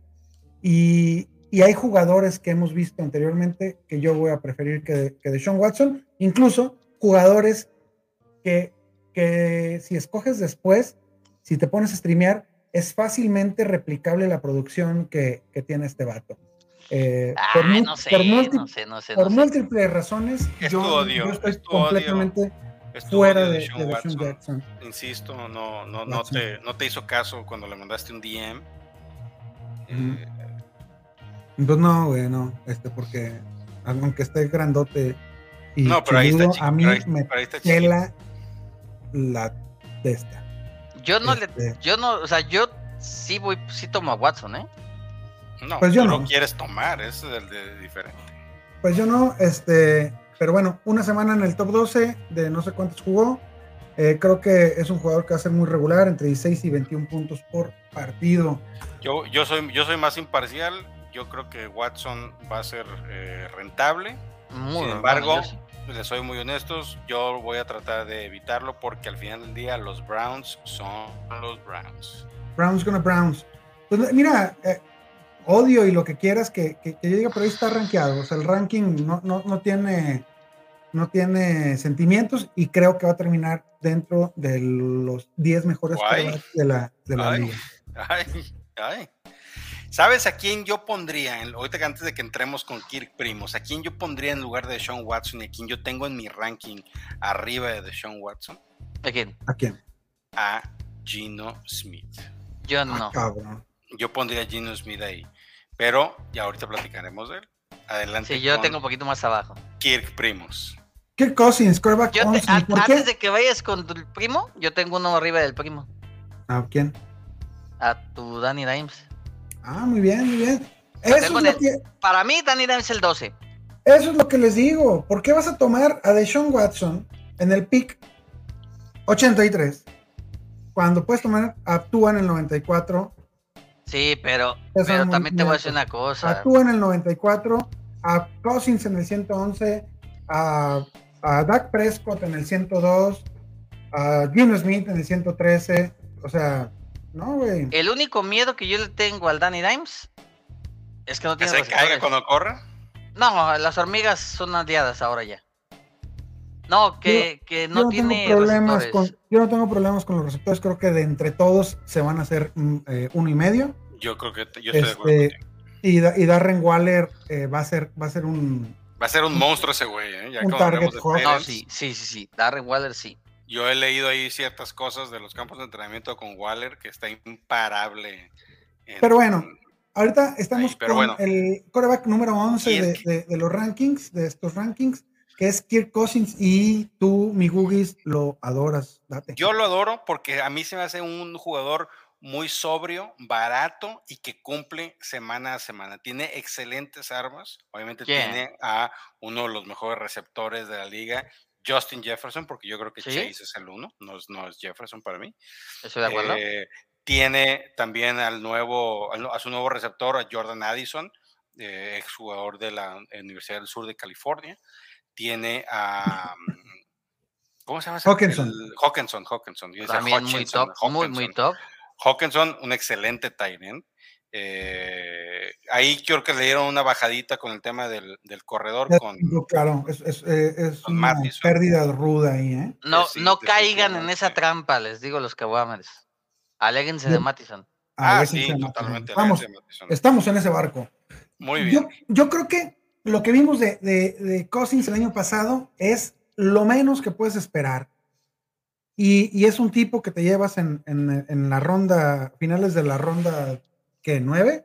y, y hay jugadores que hemos visto anteriormente que yo voy a preferir que, que de Sean Watson, incluso jugadores que, que si escoges después, si te pones a streamear, es fácilmente replicable la producción que, que tiene este vato. Eh, por Ay, mu- no sé, por no sé, no sé. por múltiples razones, Es yo, odio, yo estoy es tu odio. completamente Es fuera de, de Deshaun Watson. Jackson. Insisto, no, no, no, te, no te hizo caso cuando le mandaste un DM. Ujú. Eh, Entonces, no, güey, no, este, porque aunque esté grandote y no, pero ahí está, a mí pero ahí- me pero ahí está chiquito. pela la de esta. Yo no Este, le. Yo no, o sea, yo sí voy, sí tomo a Watson, ¿eh? No, Pues yo tú no. lo quieres tomar, ese es el de diferente. Pues yo no, este, pero bueno, una semana en el top 12 de no sé cuántos jugó. Eh, creo que es un jugador que va a ser muy regular, entre 16 y 21 puntos por partido. Yo, yo, soy, yo soy más imparcial. Yo creo que Watson va a ser eh, rentable. Muy Sin bueno, embargo, yo sí. les soy muy honestos. Yo voy a tratar de evitarlo porque al final del día los Browns son los Browns. Browns gonna Browns. Pues mira, eh, odio y lo que quieras que, que, que yo diga, pero ahí está rankeado. O sea, el ranking no, no, no tiene no tiene sentimientos y creo que va a terminar dentro de los 10 mejores de la, de la Ay. liga. Ay, ay. ¿Sabes a quién yo pondría? en- ahorita que antes de que entremos con Kirk Primos, ¿a quién yo pondría en lugar de Sean Watson y a quién yo tengo en mi ranking arriba de Sean Watson? ¿De quién? ¿A quién? A Gino Smith. Yo Ah, no. Yo pondría a Gino Smith ahí. Pero ya ahorita platicaremos de él. Adelante. Sí, yo con tengo un poquito más abajo. Kirk Primos. Kirk Cousins, quarterback Yo te- 11. an- ¿Por qué? antes de que vayas con tu primo, yo tengo uno arriba del primo. ¿A quién? A tu Danny Dimes. Ah, muy bien, muy bien. Eso es, lo que, Para mí, Danny Dimes es el 12. eso es lo que les digo. ¿Por qué vas a tomar a Deshaun Watson en el pick 83 cuando puedes tomar a Tua en el 94 Sí, pero, pero también te voy a decir una cosa. a Tua en el 94, a Cousins en el 111, a, a Dak Prescott en el 102, a Gino Smith en el 113. O sea, no, güey. El único miedo que yo le tengo al Danny Dimes es que no Que tiene se caiga cuando corra. No, las hormigas son aliadas ahora ya. No, que, que Yo no, no tiene tengo problemas con, yo no tengo problemas con los receptores. Creo que de entre todos se van a hacer mm, eh, uno y medio. Yo creo que te- yo estoy de acuerdo Este, contigo. y, Da- y Darren Waller eh, va a ser va a ser un Va a ser un monstruo ese güey, ¿eh? Ya un target de. No, sí, sí, sí, sí. Darren Waller sí. Yo he leído ahí ciertas cosas de los campos de entrenamiento con Waller que está imparable. en- Pero bueno, ahorita estamos Ahí, pero con bueno. el quarterback número 11 de, Kirk. de- de los rankings, de estos rankings, que es Kirk Cousins, y tú, mi Gugis, lo adoras. Date. Yo lo adoro porque a mí se me hace un jugador muy sobrio, barato y que cumple semana a semana. Tiene excelentes armas. Obviamente ¿Quién? tiene a uno de los mejores receptores de la liga, Justin Jefferson, porque yo creo que ¿Sí? Chase es el uno, no es, no es Jefferson para mí. Estoy de acuerdo. Eh, tiene también al nuevo, al- a su nuevo receptor, a Jordan Addison, eh, exjugador de la Universidad del Sur de California. tiene a. ¿Cómo se llama? Hawkinson. El- Hawkinson, Hawkinson. Yo También muy top, muy, muy Hawkinson. top. Hawkinson, un excelente tight end. Eh, ahí creo que le dieron una bajadita con el tema del, del corredor con Claro, es, es, eh, es Con una pérdida ruda ahí, ¿eh? No, sí, no caigan en esa trampa, les digo los Kawamers. Aléguense de Yo- Mattison. Ah, ese sí, totalmente. Mattison. estamos en ese barco. Muy Yo, bien. yo creo que lo que vimos de, de, de Cousins el año pasado es lo menos que puedes esperar. Y, y es un tipo que te llevas en, en- en la ronda, finales de la ronda, ¿qué? ¿9?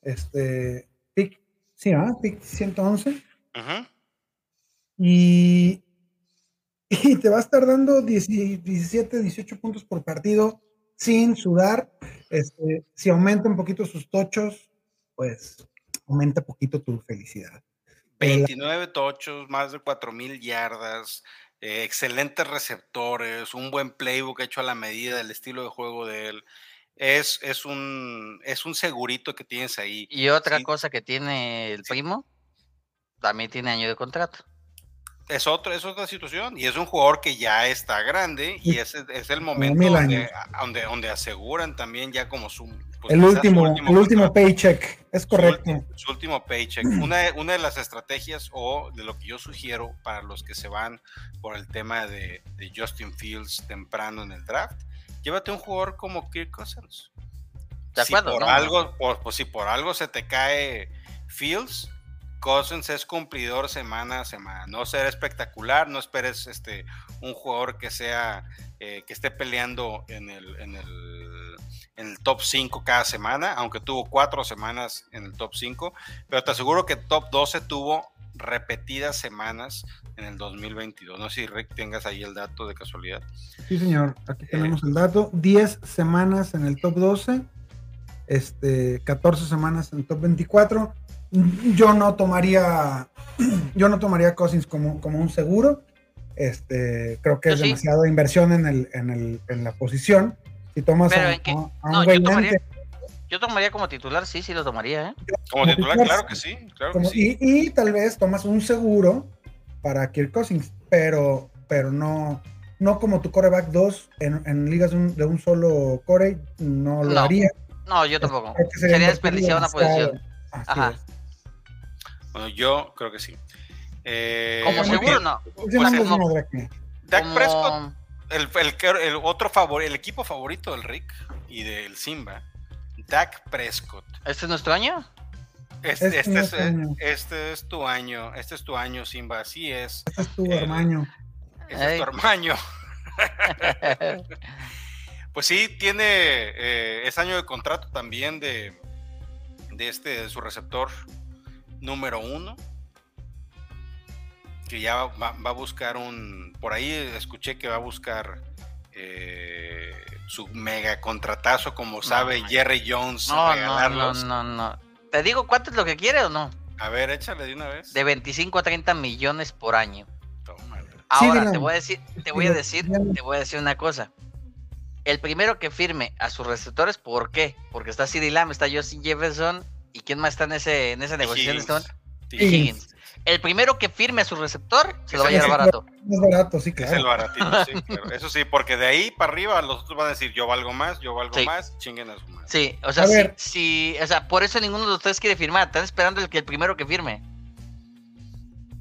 Este, pick, sí, ¿ah? Pick 111. Ujú. Y, y te va a estar dando 10 17, 18 puntos por partido sin sudar. Este, si aumenta un poquito sus tochos, pues aumenta poquito tu felicidad. Pero la- 29 tochos, más de 4000 yardas, eh, excelentes receptores, un buen playbook hecho a la medida del estilo de juego de él. Es, es, un, es un segurito que tienes ahí. Y otra Sí. cosa que tiene el Sí. primo, también tiene año de contrato. Es, otro, es otra situación y es un jugador que ya está grande y es, es el momento donde, donde, donde aseguran también ya como su... pues, el último, el último contrato. paycheck, es correcto. Su, último paycheck. Una, de- una de las estrategias o de lo que yo sugiero para los que se van por el tema de, de Justin Fields temprano en el draft, llévate un jugador como Kirk Cousins. De si acuerdo, por no, algo, por- pues si por algo se te cae Fields, Cousins es cumplidor semana a semana. No será espectacular, no esperes este un jugador que sea eh, que esté peleando en el, en el en el top 5 cada semana, aunque tuvo cuatro semanas en el top 5, pero te aseguro que top 12 tuvo repetidas semanas en el 2022. No sé si Rick tengas ahí el dato de casualidad. Sí, señor. Aquí Eh. tenemos el dato. 10 semanas en el top 12, este, 14 semanas en el top 24. Yo no tomaría, yo no tomaría Cousins como, como un seguro. Este, creo que es sí. demasiada inversión en, el, en, el, en la posición. Si tomas Pero a, en a- a un no, yo tomaría- como titular, sí, sí lo tomaría, ¿eh? Como titular, claro que sí, claro que como- sí. y, y tal vez tomas un seguro para Kirk Cousins, pero, pero no, no como tu coreback 2 en, en ligas de un, de un solo core, no lo No, haría. No, yo tampoco. Sería invertir desperdiciar una posición. Así Ajá. es. Bueno, yo creo que sí. Eh, Como seguro, bien. no. Pues. Dak Como- Prescott, el, el, el otro favor, el equipo favorito del Rick y del Simba, Dak Prescott. ¿Este es nuestro año? Este, Este este es, es tu año. este es tu año, este es tu año, Simba, así es. Este es tu El- hermano. Ese Ey. es tu hermano. Pues sí, tiene, eh, es año de contrato también de, de este, de su receptor número uno, que ya va, va a buscar un, por ahí escuché que va a buscar eh, su mega contratazo, como sabe no. Jerry Jones, No, no, no, regalarlos. no, no. ¿Te digo cuánto es lo que quiere o no? A ver, échale de una vez. De 25 a 30 millones por año. Tómala. Ahora, te voy a decir, te voy a decir, te voy a decir una cosa. El primero que firme a sus receptores, ¿por qué? Porque está CD Lamb, está Justin Jefferson, ¿y quién más está en ese, en esa negociación? Higgins. Higgins. El primero que firme a su receptor, se lo va a llevar es- barato. Más barato, sí, Es el claro. baratito, sí, claro. Eso sí, porque de ahí para arriba los otros van a decir yo valgo más, yo valgo Sí. más, chinguen a su madre. Sí, o sea, A sí, o sea, por eso ninguno de los tres quiere firmar. Están esperando el que el primero que firme.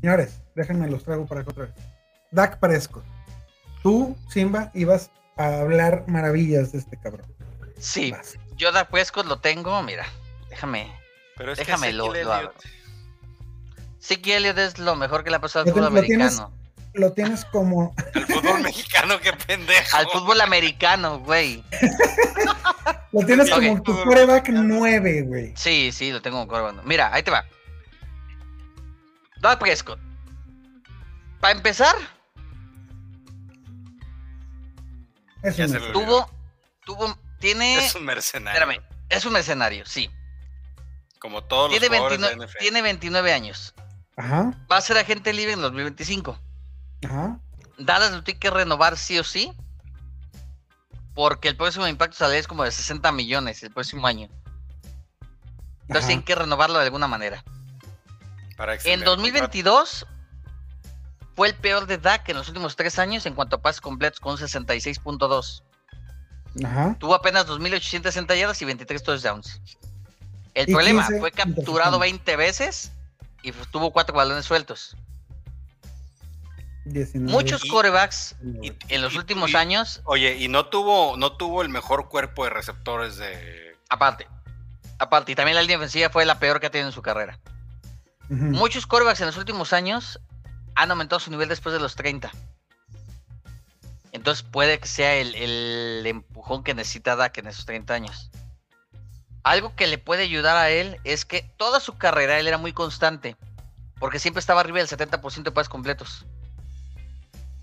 Señores, déjenme los traigo para acá otra vez. Dak Prescott. Tú, Simba, ibas a hablar maravillas de este cabrón. Sí, Vas. yo da Prescott lo tengo, mira, déjame. Pero es Déjame que lo- lo Elliott- Siki Elliott es lo mejor que le ha pasado al fútbol lo tienes- americano. Lo tienes como. el fútbol mexicano, qué pendejo. Al fútbol americano, güey. Lo tienes Ok. como tu coreback 9, güey. Sí, sí, lo tengo corbando. Mira, ahí te va. Dak Prescott. Para empezar, Es un lo- tuvo, tuvo, tiene, Es un mercenario. espérame, es un mercenario, sí. Como todos los Tiene jugadores 29, de NFL. tiene 29 años. Ajá, Va a ser agente libre en 2025. ajá. Dallas lo tiene que renovar sí o sí. Porque el próximo impacto salarial es como de 60 millones el próximo año. Entonces ajá. tienen que renovarlo de alguna manera. Para En extender el 2022 fue el peor de Dak en los últimos tres años en cuanto a pases completos con 66.2. Ajá. Tuvo apenas 2.860 yardas y 23 touchdowns. El problema 15 fue capturado intercepciones. 20 veces y fu- tuvo cuatro balones sueltos. 19. Muchos corebacks y- en los y- últimos y- años, Oye, y no tuvo, no tuvo el mejor cuerpo de receptores de. aparte, aparte, y también la línea ofensiva fue la peor que ha tenido en su carrera. Muchos corebacks en los últimos años han aumentado su nivel después de los 30. Entonces puede que sea el, el empujón que necesita Dak en esos 30 años. Algo que le puede ayudar a él es que toda su carrera él era muy constante, porque siempre estaba arriba del 70% de pases completos.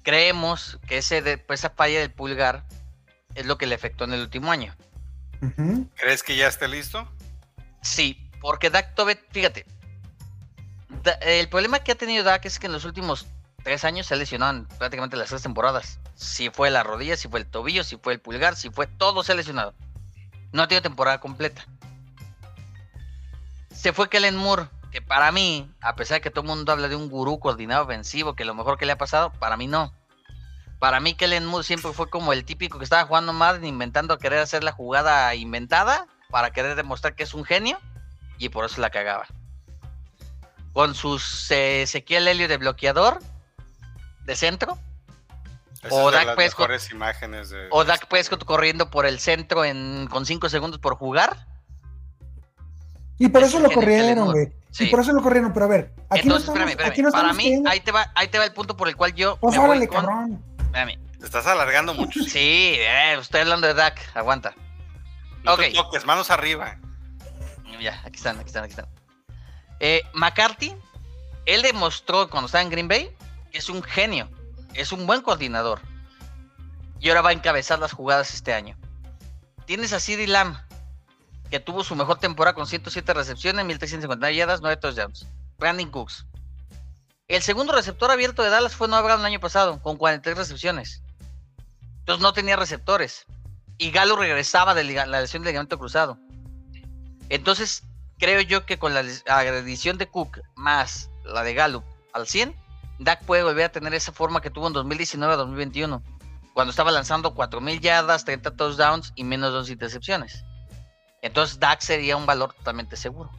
Creemos que ese de- pues, esa falla del pulgar es lo que le afectó en el último año. ¿Crees que ya esté listo? Sí, porque Dak Tobet, fíjate, Da- el problema que ha tenido Dak es que en los últimos tres años se ha lesionado en prácticamente las tres temporadas. Si fue la rodilla, si fue el tobillo, si fue el pulgar, si fue todo se ha lesionado. No tenido temporada completa. Se fue Kellen Moore, que para mí, a pesar de que todo el mundo habla de un gurú coordinado ofensivo, que lo mejor que le ha pasado, para mí no. Para mí Kellen Moore siempre fue como el típico que estaba jugando Madden inventando querer hacer la jugada inventada para querer demostrar que es un genio y por eso la cagaba. Con sus eh, Ezequiel Helio de bloqueador de centro O Dak Prescott. imágenes de. o Dak Prescott corriendo por el centro en, con 5 segundos por jugar. Y por Es eso lo corrieron, güey. Sí. Y por eso lo corrieron, pero a ver, aquí no Entonces, estamos, espérame, espérame. aquí no Para mí, ahí te, va, ahí te va el punto por el cual yo Pues me voy órale, con- cabrón. Espérame. Te estás alargando mucho. Sí, eh, estoy hablando de Dak, aguanta. No te ok. toques, manos arriba. Ya, aquí están, aquí están, aquí están. Eh, McCarthy, él demostró cuando estaba en Green Bay que es un genio, es un buen coordinador. Y ahora va a encabezar las jugadas este año. Tienes a CeeDee Lamb, que tuvo su mejor temporada con 107 recepciones, 1350 yardas, 9 touchdowns. Brandon Cooks. El segundo receptor abierto de Dallas fue Noah Brown el año pasado, con 43 recepciones. Entonces no tenía receptores. Y Galo regresaba de la lesión de ligamento cruzado. Entonces, creo yo que con la adición de Cook más la de Gallup al 100, Dak puede volver a tener esa forma que tuvo en 2019 a 2021, cuando estaba lanzando 4.000 yardas, 30 touchdowns y menos de 11 intercepciones. Entonces, Dak sería un valor totalmente seguro.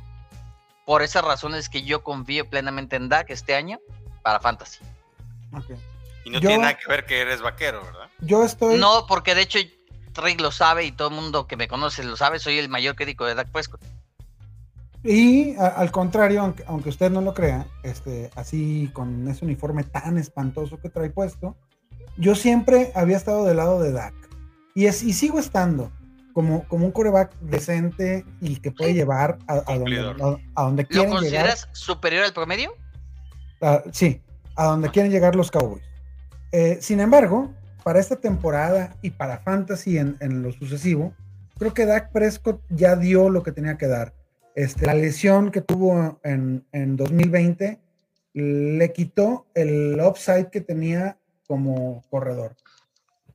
Por esas razones que yo confío plenamente en Dak este año para Fantasy. Y no Yo- tiene nada que ver que eres vaquero, ¿verdad? Yo estoy. No, porque de hecho Rick lo sabe y todo el mundo que me conoce lo sabe, soy el mayor crítico de Dak Prescott. Y a- al contrario, aunque, aunque usted no lo crea, este, así con ese uniforme tan espantoso que trae puesto, yo siempre había estado del lado de Dak. Y, es, y sigo estando como, como un coreback decente y que puede llevar a, a donde, a, a donde ¿Lo quieren llegar. consideras superior al promedio? Ah, sí, a donde quieren llegar los Cowboys. Eh, sin embargo, para esta temporada y para Fantasy en, en lo sucesivo, creo que Dak Prescott ya dio lo que tenía que dar. Este, la lesión que tuvo en, en 2020 le quitó el upside que tenía como corredor.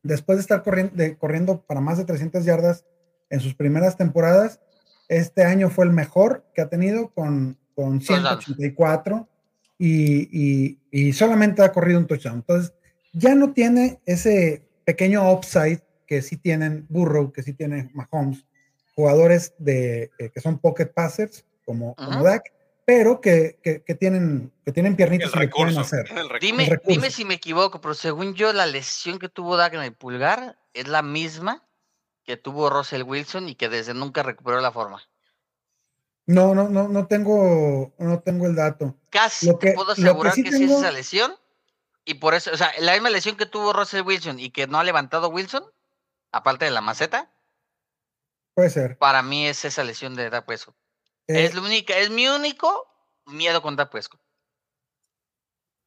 Después de estar corriendo, de- corriendo para más de 300 yardas en sus primeras temporadas, este año fue el mejor que ha tenido con, con Touchdowns. 184 y, y- y solamente ha corrido un touchdown. Entonces, ya no tiene ese pequeño upside que sí tienen Burrow, que sí tiene Mahomes, jugadores de, eh, que son pocket passers, como, como. Dak, pero que, que- que tienen, que tienen piernitas El y hacer. el. Dime, dime si me equivoco, pero según yo, la lesión que tuvo Dak en el pulgar es la misma que tuvo Russell Wilson y que desde nunca recuperó la forma. No, no, no, no tengo, no tengo el dato. Casi Lo te que- puedo lo que asegurar sí que, sí tengo- es esa lesión. Y por eso, o sea, la misma lesión que tuvo Russell Wilson y que no ha levantado Wilson, aparte de la maceta, Puede ser. para mí es esa lesión de Dak Prescott. Eh, es, la única, es mi único miedo con Dak Prescott.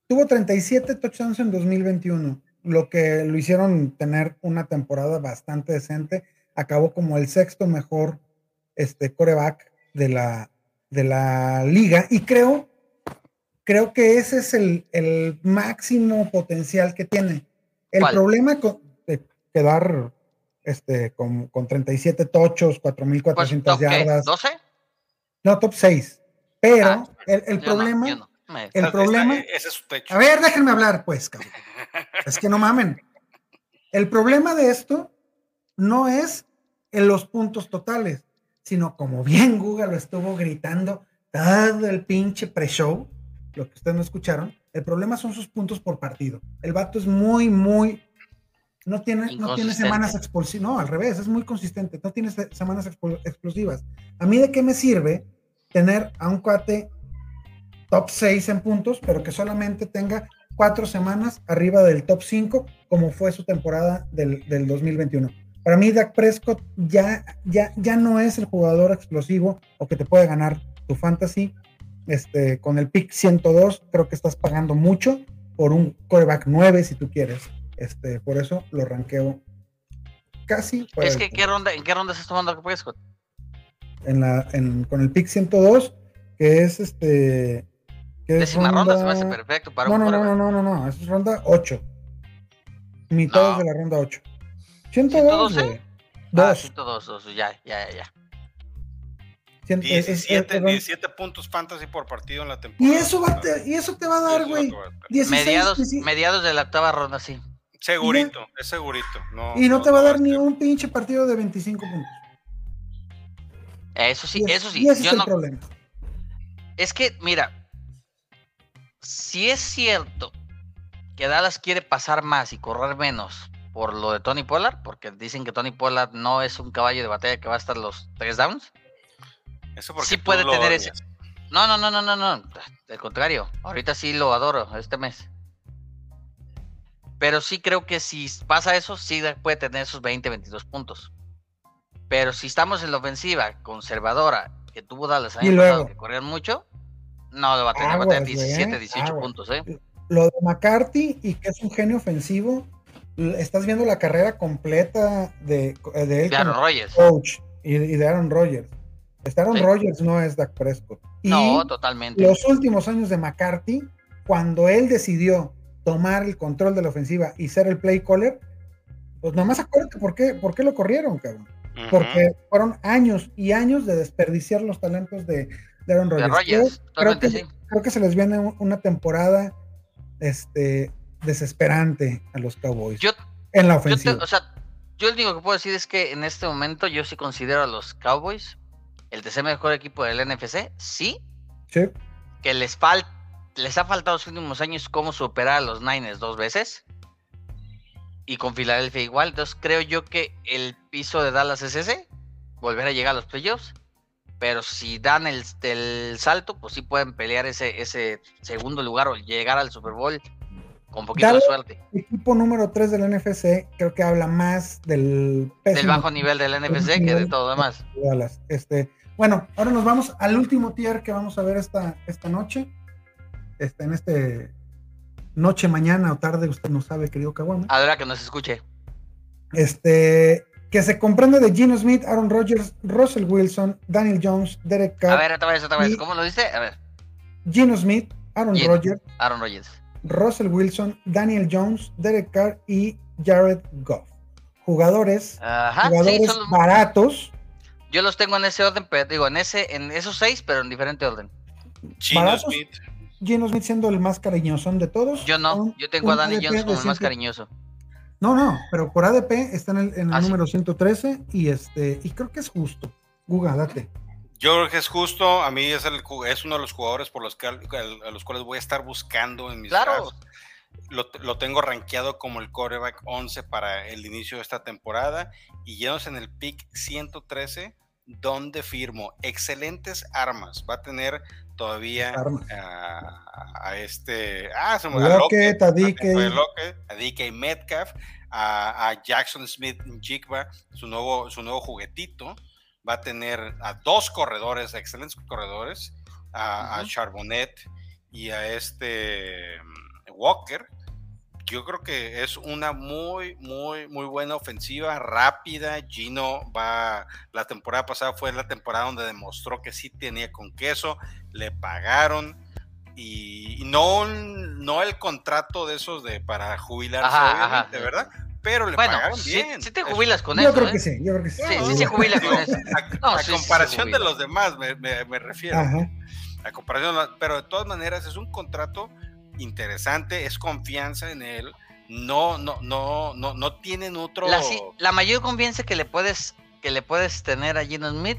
tuvo 37 touchdowns en 2021, lo que lo hicieron tener una temporada bastante decente. Acabó como el sexto mejor este, coreback de la, de la liga y creo, creo que ese es el, el máximo potencial que tiene. El ¿Cuál? problema con, de quedar este, con, con 37 tochos, Pues, 4.400 top, ¿qué? yardas. ¿12? No, top 6. Pero Ah, el, el no, problema. El problema. Ese es su techo. A ver, déjenme hablar, pues, cabrón. Es que no mamen. El problema de esto no es en los puntos totales, sino como bien Google lo estuvo gritando todo el pinche pre-show, lo que ustedes no escucharon, el problema son sus puntos por partido. El vato es muy, muy. No tiene, no tiene semanas explosivas. No, al revés, es muy consistente. No tiene semanas explosivas. A mí, ¿de qué me sirve tener a un cuate top 6 en puntos, pero que solamente tenga cuatro semanas arriba del top 5, como fue su temporada del, 2021? Para mí, Dak Prescott ya, ya, ya no es el jugador explosivo o que te puede ganar tu fantasy este, con el pick 102, creo que estás pagando mucho por un coreback 9 si tú quieres. Este, por eso lo ranqueo casi. Es que, ¿qué ronda, ¿en qué ronda estás tomando Prescott? En la, en, con el pick 102, que es este. Que Décima ronda, se me hace perfecto para no, no, no, no, no, no, no, es ronda 8. Mitad de la ronda 8. 102, 112? Ah, 102, ya, ya, ya. 17, 17 puntos fantasy por partido en la temporada. Y eso, va te, y eso te va a dar, güey. Mediados, mediados de la octava ronda, sí. Segurito, es segurito. y no, te va a dar ni un pinche partido de 25 puntos. Eso sí, eso sí. ese es el problema. Es que, mira, si es cierto que Dallas quiere pasar más y correr menos por lo de Tony Pollard, porque dicen que Tony Pollard no es un caballo de batalla que va a estar los tres downs sí puede tener ese. No, no, no, no, no, no. Al contrario, ahorita sí lo adoro este mes. Pero sí creo que si pasa eso, sí puede tener esos 20, 22 puntos. Pero si estamos en la ofensiva conservadora, que tuvo Dallas año pasado, que corrían mucho, no va a tener, va a tener 17, 18 puntos, ¿eh? Lo de McCarthy y que es un genio ofensivo, estás viendo la carrera completa de, de Aaron Rodgers. Coach y, y de Aaron Rodgers. Aaron Rodgers no es Dak Prescott. no, totalmente. Los últimos años de McCarthy, cuando él decidió tomar el control de la ofensiva y ser el play caller, pues nomás acuérdate por qué, por qué lo corrieron, cabrón. Porque fueron años y años de desperdiciar los talentos de, Aaron Rodgers. creo, que, se les viene una temporada este, desesperante a los Cowboys yo, en la ofensiva. Yo o sea, yo lo único que puedo decir es que en este momento yo sí considero a los Cowboys el tercer mejor equipo del NFC, sí. Sí. Que les, les ha faltado los últimos años cómo superar a los Niners dos veces. Y con Filadelfia igual. Entonces creo yo que el piso de Dallas es ese. Volver a llegar a los playoffs. Pero si dan el, salto, pues sí pueden pelear ese, ese segundo lugar o llegar al Super Bowl con poquito de suerte. Equipo número 3 del NFC creo que habla más del del bajo nivel del NFC que de todo demás. Dallas. Este, bueno, ahora nos vamos al último tier que vamos a ver esta, esta noche. Este, en este noche, mañana o tarde, usted no sabe, querido Kawama. Ahora que nos escuche. Este, que se comprende de Gino Smith, Aaron Rodgers, Russell Wilson, Daniel Jones, Derek Carr. A ver, otra vez, otra vez, ¿cómo lo dice? A ver. Gino Smith, Aaron Rodgers. Aaron Rodgers. Russell Wilson, Daniel Jones, Derek Carr y Jared Goff. Jugadores, jugadores baratos yo los tengo en ese orden, pero digo, en ese, en esos seis, pero en diferente orden. Gino Smith. Smith siendo el más cariñoso de todos. Yo no, yo tengo a Danny Jones como el más cariñoso. No, no, pero por ADP está en el, ah, número 113 y este, y creo que es justo. Guga, date. Yo creo que es justo, a mí es, el, es uno de los jugadores por los que, a los cuales voy a estar buscando en mis claro. Lo, lo, tengo rankeado como el coreback 11 para el inicio de esta temporada y llenos en el pick 113 donde firmo excelentes armas. Va a tener todavía a, este. Ah, se me a Lockett, a DK. Metcalf, a, Jackson Smith Jigba, su nuevo, su nuevo juguetito. Va a tener a dos corredores, excelentes corredores, a, a Charbonnet y a este mm, Walker yo creo que es una muy, muy, muy buena ofensiva, rápida. Gino va, la temporada pasada fue la temporada donde demostró que sí tenía con queso, le pagaron y no, no el contrato de esos de para jubilarse, de ¿verdad? pero le Bueno, pagaron sí, bien. sí te Eso- jubilas con Yo eso. creo ¿eh? que sí, yo creo que sí. Sí, sí se jubila con eso. A, No, a sí, sí se comparación de los demás, me, me- me refiero. Ajá. A comparación, de los- pero de todas maneras es un contrato interesante, es confianza en él. No, no, no, no, no tienen otro. La, la mayor confianza que le puedes que le puedes tener a Gino Smith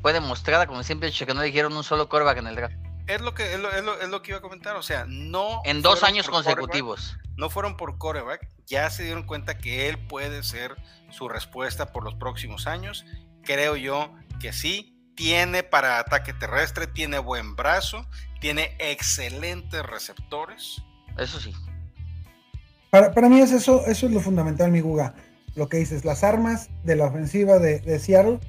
fue demostrada con el simple hecho que no le dijeron un solo coreback en el draft. Es lo que es lo, es lo- es lo que iba a comentar. O sea, no. En dos años consecutivos. no fueron por coreback, ya se dieron cuenta que él puede ser su respuesta por los próximos años. Creo yo que sí, tiene para ataque terrestre, tiene buen brazo, tiene excelentes receptores. Eso sí. Para, para mí es eso, eso es lo fundamental, mi Guga. Lo que dices, las armas de la ofensiva de, de Seattle,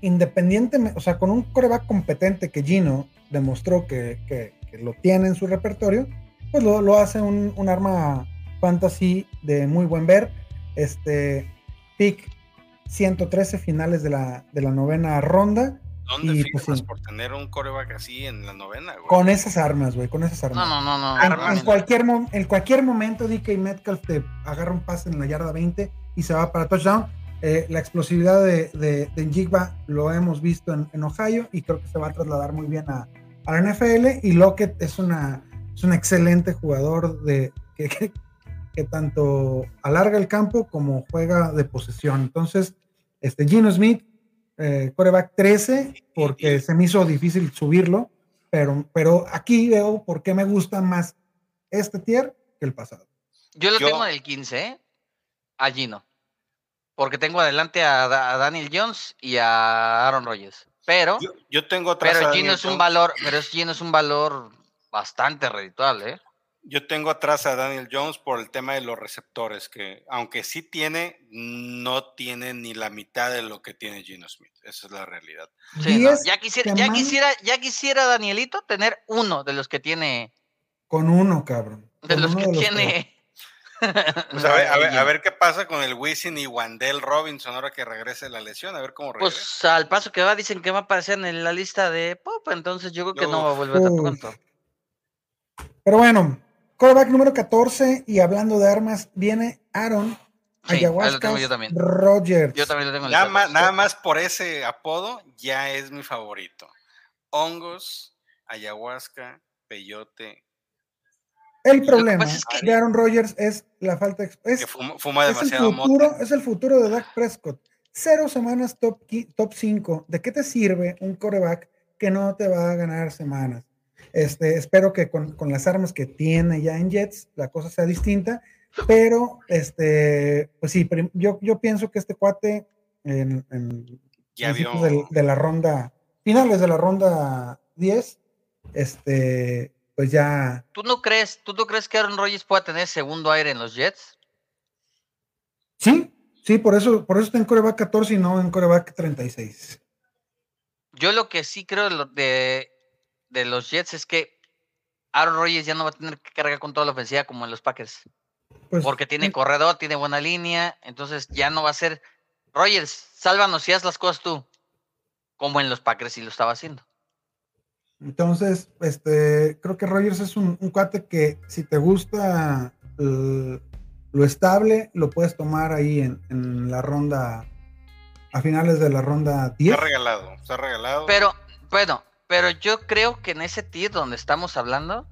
independientemente, o sea, con un coreback competente que Gino demostró que, que- que lo tiene en su repertorio, pues lo, lo hace un, un arma fantasy de muy buen ver. Este pick 113 finales de la, de la novena ronda, ¿Dónde Y, pues, por tener un coreback así en la novena, güey? con esas armas, güey, con esas armas. No, no, no, no. En, cualquier, en cualquier momento DK Metcalf te agarra un pase en la yarda 20 y se va para touchdown. Eh, la explosividad de, de, de Njigba lo hemos visto en, en Ohio y creo que se va a trasladar muy bien a, a la NFL. Y Lockett es, una, es un excelente jugador de, que, que- que tanto alarga el campo como juega de posesión. Entonces, este Gino Smith, eh, coreback 13, porque se me hizo difícil subirlo, pero, pero aquí veo por qué me gusta más este tier que el pasado. Yo lo Yo- tengo en el 15, ¿eh? A Gino. Porque tengo adelante a, Da- a Daniel Jones y a Aaron Rodgers. Pero, Yo, yo tengo pero Gino es un valor, pero es- Gino es un valor bastante redituable, ¿eh? Yo tengo atrás a Daniel Jones por el tema de los receptores, que aunque sí tiene, no tiene ni la mitad de lo que tiene Gino Smith. Esa es la realidad. Sí, no, Diez Ya quisiera, ya quisiera, ya quisiera Danielito tener uno de los que tiene, Con uno, cabrón. de Con los que de los tiene. Pues a, ver, a, ver, a ver qué pasa con el Wisin y Wandel Robinson ahora que regrese la lesión, a ver cómo regresa. Pues al paso que va, dicen que va a aparecer en la lista de Pop, entonces yo creo que no va a volver tan pronto. Pero bueno, coreback número 14 y hablando de armas, viene Aaron Sí, ahí lo tengo Ayahuasca yo también. Rogers. Yo también lo tengo nada, más, 14. nada más por ese apodo ya es mi favorito. Hongos, ayahuasca, peyote, El problema es que- de Aaron Rodgers es la falta de... Es, que fuma, fuma es el futuro, mota. es el futuro de Dak Prescott. Cero semanas top, top 5. ¿De qué te sirve un coreback que no te va a ganar semanas? Este, espero que con, con las armas que tiene ya en Jets la cosa sea distinta, pero este, pues sí, yo, yo pienso que este cuate en, en Ya vio. de la ronda, finales de la ronda 10, este, pues ya, ¿Tú no crees, tú no crees que Aaron Rodgers pueda tener segundo aire en los Jets? sí, sí, por eso, por eso está en coreback 14 y no en coreback 36. Yo lo que sí creo de, lo- de, los Jets es que Aaron Rodgers ya no va a tener que cargar con toda la ofensiva como en los Packers. Pues, Porque tiene corredor, tiene buena línea, entonces ya no va a ser Rodgers, sálvanos y haz las cosas tú. Como en los Packers sí lo estaba haciendo. Entonces, este, creo que Rogers es un, un cuate que si te gusta lo estable, lo puedes tomar ahí en, en la ronda, a finales de la ronda 10. Está regalado, está regalado. Pero, bueno, pero yo creo que en ese tier donde estamos hablando,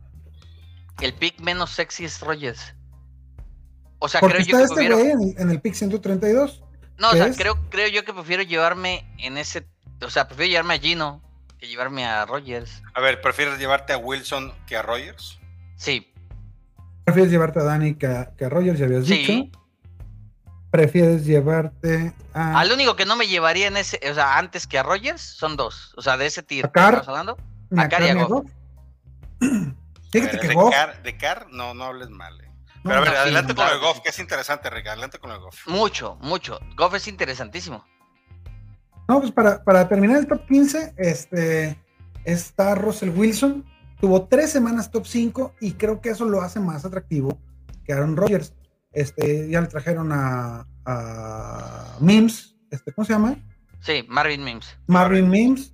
el pick menos sexy es Rodgers. O sea, Porque creo yo que este prefiero. en, el- en el pick 132. No, o ¿Qué sea, es? creo, creo yo que prefiero llevarme en ese. O sea, prefiero llevarme a Gino que llevarme a Rogers. A ver, ¿prefieres llevarte a Wilson que a Rogers? Sí, Prefieres llevarte a Dani que a, que a Rogers, ya habías Sí. dicho. Prefieres llevarte a, al único que no me llevaría en ese, o sea, antes que a Rogers, son dos. O sea, de ese tier ¿A que Carr? estamos hablando. a a Carr y a Carr Goff. Fíjate que de, Goff, Car, de Car, no, no hables mal. eh. no, Pero a ver, no, sí, adelante con claro el Goff, que es interesante, Rick. Adelante con el Goff. Mucho, mucho. Goff es interesantísimo. No, pues para, para terminar el top 15, este, está Russell Wilson. Tuvo tres semanas top 5 y creo que eso lo hace más atractivo que Aaron Rodgers. Este, ya le trajeron a, a Mims, este, ¿cómo se llama? Sí, Marvin Mims. Marvin Mims.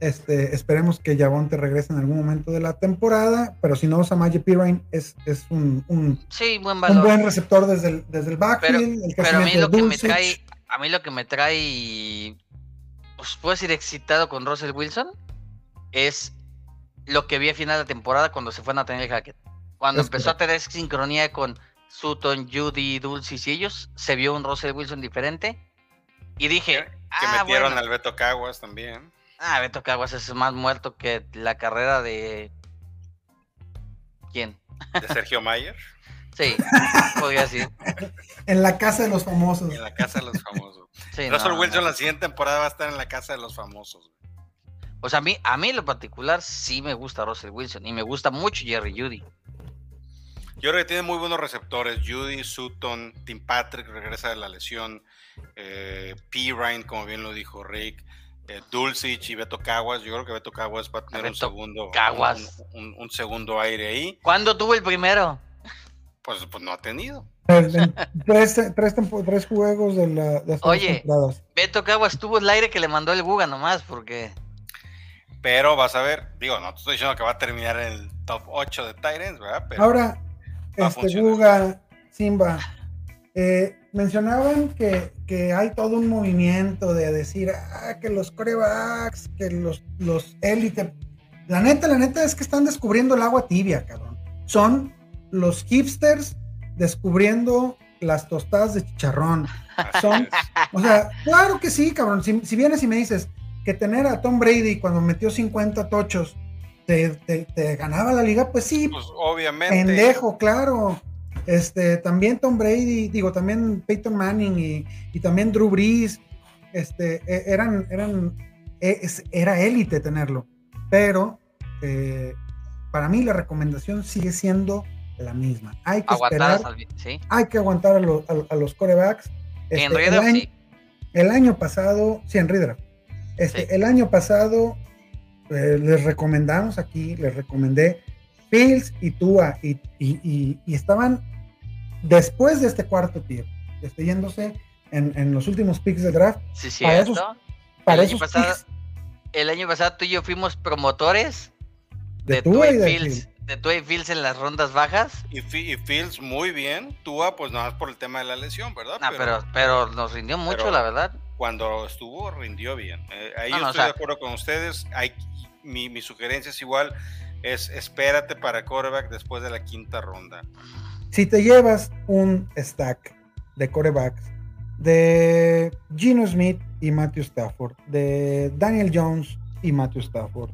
Este, esperemos que Javonte regrese en algún momento de la temporada, pero si no, Samaje Pirine es, es un, un, Sí, buen un buen receptor desde el, desde el Pero, backfield. el pero a mí lo que me trae, a mí lo que me trae, pues puedo decir excitado con Russell Wilson, es lo que vi a final de temporada cuando se fue a Nathaniel Hackett. Cuando Es empezó a tener sincronía con Sutton, Judy, Dulcis y ellos, se vio un Russell Wilson diferente. Y dije, Que ah, metieron bueno. al Beto Caguas también. Ah, Beto Caguas es más muerto que la carrera de... ¿Quién? De Sergio Mayer. Sí, podría decir. En la casa de los famosos. En la casa de los famosos. Sí, Russell no, Wilson no. la siguiente temporada va a estar en la casa de los famosos. güey. Pues a mí, a mí en lo particular sí me gusta Russell Wilson y me gusta mucho Jerry Judy. Yo creo que tiene muy buenos receptores. Judy, Sutton, Tim Patrick regresa de la lesión. Eh, P. Ryan, como bien lo dijo Rick. Eh, Dulcich y Beto Caguas. Yo creo que Beto Caguas va a tener un segundo, Caguas. un, un- un segundo aire ahí. ¿Cuándo tuvo el primero? Pues, pues no ha tenido. En- en tres, tres, juegos de, la, de Oye. temporadas. Beto Caguas tuvo el aire que le mandó el Guga nomás, porque Pero vas a ver, digo, no te estoy diciendo que va a terminar en el top 8 de Tyrants, ¿verdad? Pero Ahora, este. Guga, Simba, eh, mencionaban que, que hay todo un movimiento de decir ah, que los corebacks, que los, los élite. La neta, la neta es que están descubriendo el agua tibia, cabrón. Son los hipsters descubriendo las tostadas de chicharrón. son-. O sea, claro que sí, cabrón. Si, si vienes y me dices que tener a Tom Brady cuando metió 50 tochos te, te- te ganaba la liga, pues sí, Pues obviamente. pendejo, claro. Este, también Tom Brady, digo, también Peyton Manning y, y también Drew Brees, este, e- eran, eran, e- es- era élite tenerlo. Pero eh, para mí la recomendación sigue siendo la misma. Hay que aguantar esperar, hay que aguantar a, lo- a- a los corebacks. en Este, el, año, sí. el año pasado, sí, en Reader. Este, Sí. El año pasado eh, les recomendamos aquí, les recomendé Fields y Tua y, y- y- y estaban después de este cuarto tier, este, yéndose en, en los últimos picks de draft. Sí, para esos- Para El año esos pasado- picks El año pasado tú y yo fuimos promotores de, de Tua y de Fields, Fields. de Tua y Fields en las rondas bajas. Y, Fi- y Fields muy bien. Tua, pues nada más por el tema de la lesión, ¿verdad? Ah, pero, pero nos rindió mucho, la verdad. cuando estuvo rindió bien. Eh, ahí No, yo no, o estoy sea- de acuerdo con ustedes. Hay, mi, mi sugerencia es igual, es espérate para quarterback después de la quinta ronda. Si te llevas un stack de corebacks de Gino Smith y Matthew Stafford, de Daniel Jones y Matthew Stafford,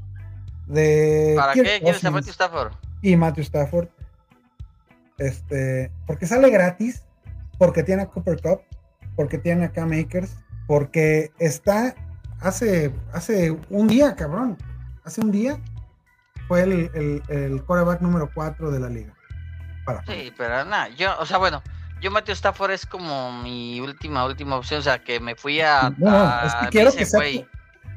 de ¿Para Kirk qué quieres a Matthew Stafford? y Matthew Stafford, este, porque sale gratis, porque tiene a Cooper Cup, porque tiene a Cam Akers, porque está hace, hace un día, cabrón, hace un día fue el, el, el quarterback número 4 de la liga. Para Sí, pero nada, yo, o sea, bueno, yo Matthew Stafford es como mi última, última opción, o sea, que me fui a... No, no, a es que quiero que sea tu,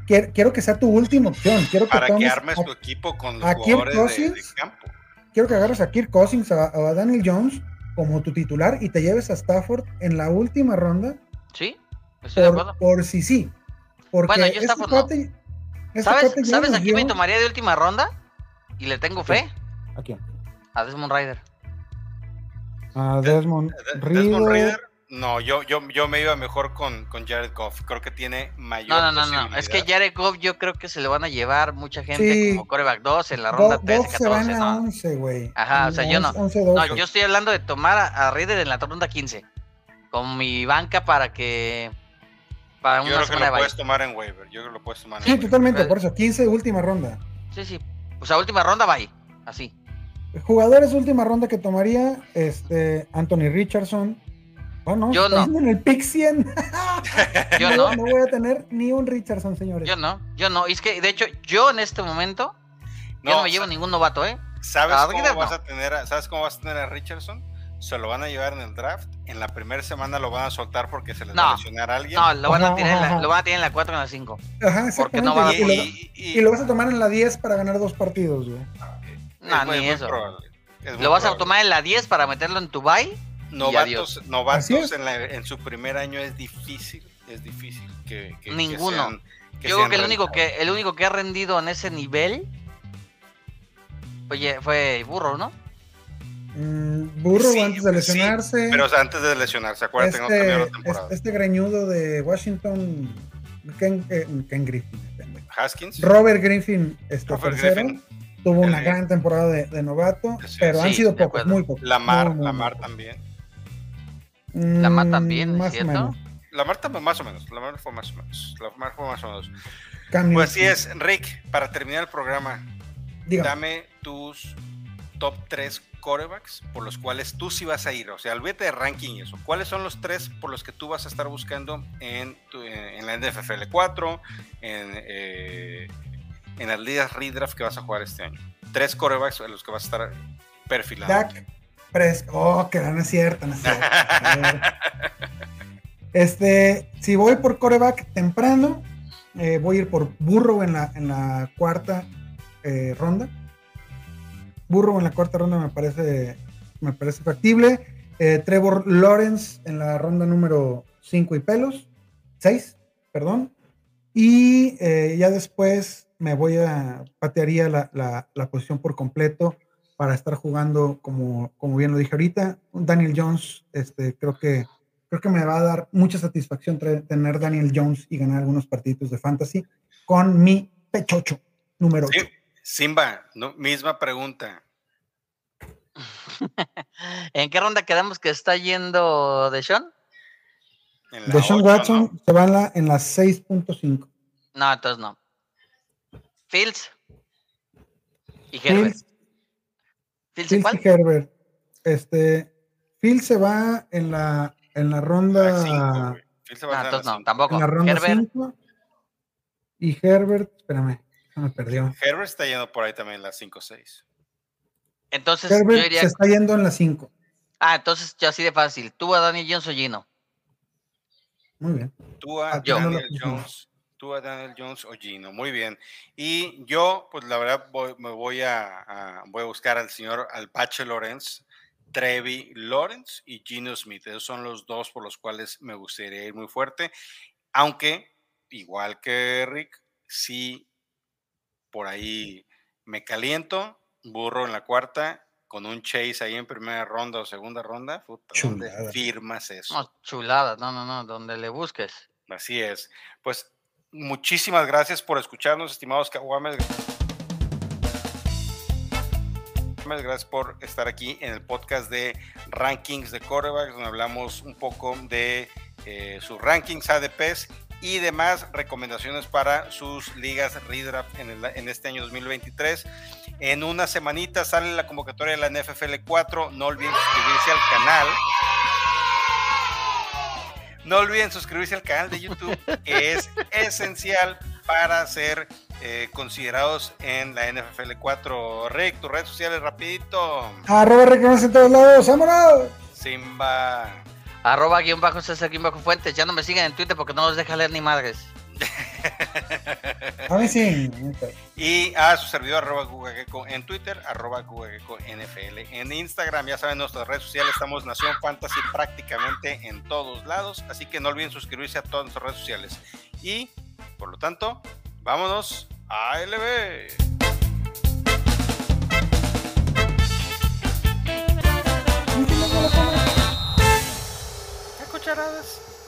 quiero, quiero que sea tu última opción. Quiero que Para que armes a- tu equipo con los jugadores de, de Cousins. campo. quiero que agarres a Kirk Cousins, a, a Daniel Jones como tu titular y te lleves a Stafford en la última ronda Sí, estoy de por, acuerdo. por si sí. Porque Bueno, yo este Stafford cuate- este ¿Sabes, ¿sabes a quién me tomaría de última ronda? Y le tengo fe ¿A quién? a Desmond Ryder. A Desmond De- Reader. Desmond Reader, no, yo, yo, yo me iba mejor con, con Jared Goff. Creo que tiene mayor. No, no, no, no. Es que. Jared Goff yo creo que se le van a llevar mucha gente Sí. como coreback 2 en la Go- ronda 13, Goff se van 14, a ¿no? 11, güey. Ajá, o sea, yo no. 11, No, 12. yo estoy hablando de tomar a, a Reader en la ronda 15. Con mi banca para que... Para Yo creo que lo puedes tomar en waiver. Yo creo que lo puedes tomar en Sí, waiver. totalmente, por eso, 15 última ronda. Sí, sí. O sea, última ronda, bye. Así. Jugadores última ronda que tomaría, este, Anthony Richardson. Bueno, Yo no. en el pick 100. Yo no. No voy a tener ni un Richardson, señores. Yo no. Yo no. Y es que, de hecho, yo en este momento... yo no me llevo ningún novato, ¿eh? ¿Sabes a cómo vas no. a tener a, ¿Sabes cómo vas a tener a Richardson? Se lo van a llevar en el draft. En la primera semana lo van a soltar porque se les va a lesionar a alguien. No, lo van, Ajá, a tener en la, lo van a tener en la 4 o en la 5. Ajá, Porque no va a exactamente. dar y, lo, y, y lo vas a tomar en la 10 para ganar dos partidos, güey. No, es ni eso. probable, es muy Lo vas a tomar en la 10 para meterlo en tu bye. Novatos, novatos en, la- en su primer año es difícil, es difícil que, que- que Ninguno. Yo creo que el único que el único que ha rendido en ese nivel oye, fue Burro, ¿no? Mm, burro Sí, antes de sí, lesionarse. Pero o sea, antes de lesionarse, acuérdate que no cambió la este, temporada. este, greñudo de Washington, Ken, eh, Ken Griffin. Haskins. Robert Griffin, este Robert tercero, Griffin. tuvo una gran temporada de, de novato, Sí, pero han sido pocos, acuerdo. muy pocos. Lamar, Muy, muy, Lamar también. Lamar Mm, también, ¿es más o cierto? menos. Lamar también, más o menos. Lamar fue más o menos. Lamar fue más o menos. Pues así es, Rick, para terminar el programa, Dígame. dame tus top 3 corebacks por los cuales tú sí vas a ir. O sea, olvídate de ranking y eso. ¿Cuáles son los tres por los que tú vas a estar buscando en, la NFL 4, en, eh, en las ligas redraft que vas a jugar este año? Tres corebacks en los que vas a estar perfilando. Dak Prescott. Oh, que no es cierto, no es cierto. Este, si voy por coreback temprano, eh, voy a ir por Burrow en la, en la cuarta eh, ronda. Burrow en la cuarta ronda me parece, me parece factible. Eh, Trevor Lawrence en la ronda número 5 y pelos. 6, perdón. Y eh, ya después me voy a patearía la, la- la posición por completo para estar jugando como, como bien lo dije ahorita. Daniel Jones, este, creo que creo que me va a dar mucha satisfacción tener Daniel Jones y ganar algunos partidos de fantasy con mi pechocho número 8. Sí, Simba, no, misma pregunta. ¿En qué ronda quedamos que está yendo de Sean? De Sean Watson ¿no? se va en la, en la 6.5. No, entonces no. Fields y Herbert. Fields, ¿Fields cuál? y Herbert. Este, Fields se va en la, en la ronda, cinco, se va hacer entonces la no, cinco. tampoco. en la ronda Herbert, 5. Y Herbert, espérame, me perdió. Herbert está yendo por ahí también en la 5-6. entonces yo se está yendo en la 5. Ah, entonces ya así de fácil. Tú a Daniel Jones o Gino. Muy bien. Tú a yo. Daniel Yo. Jones, tú a Daniel Jones o Gino, muy bien. Y yo, pues la verdad, voy- me voy a, a- voy a buscar al señor Alpache Lorenz, Trevi Lawrence y Gino Smith. Esos son los dos por los cuales me gustaría ir muy fuerte. Aunque, igual que Rick, sí, por ahí me caliento, burro en la cuarta, con un chase ahí en primera ronda o segunda ronda. Puta, ¿dónde Chulada. firmas eso? No, chuladas, no, no, no, donde le busques. Así es. Pues muchísimas gracias por escucharnos, estimados Caguames. Gracias por estar aquí en el podcast de Rankings de Corebacks, donde hablamos un poco de eh, sus rankings ADPs y demás recomendaciones para sus ligas redraft en, el- en este año 2023. En una semanita sale la convocatoria de la NFL 4. No olviden suscribirse al canal. No olviden suscribirse al canal de YouTube, que es esencial para ser eh, considerados en la NFL 4. Rick, tus redes sociales rapidito. Arroba reconoce en todos lados, vámonos. Simba. Arroba guion bajo César guion bajo Fuentes. Ya no me sigan en Twitter porque no los deja leer ni madres. A mí sí. Y a su servidor arroba Gugageco en Twitter, arroba Gugageco NFL en Instagram. Ya saben, nuestras redes sociales estamos Nación Fantasy prácticamente en todos lados. Así que no olviden suscribirse a todas nuestras redes sociales. Y, por lo tanto, vámonos a LB. ¿Qué cucharadas?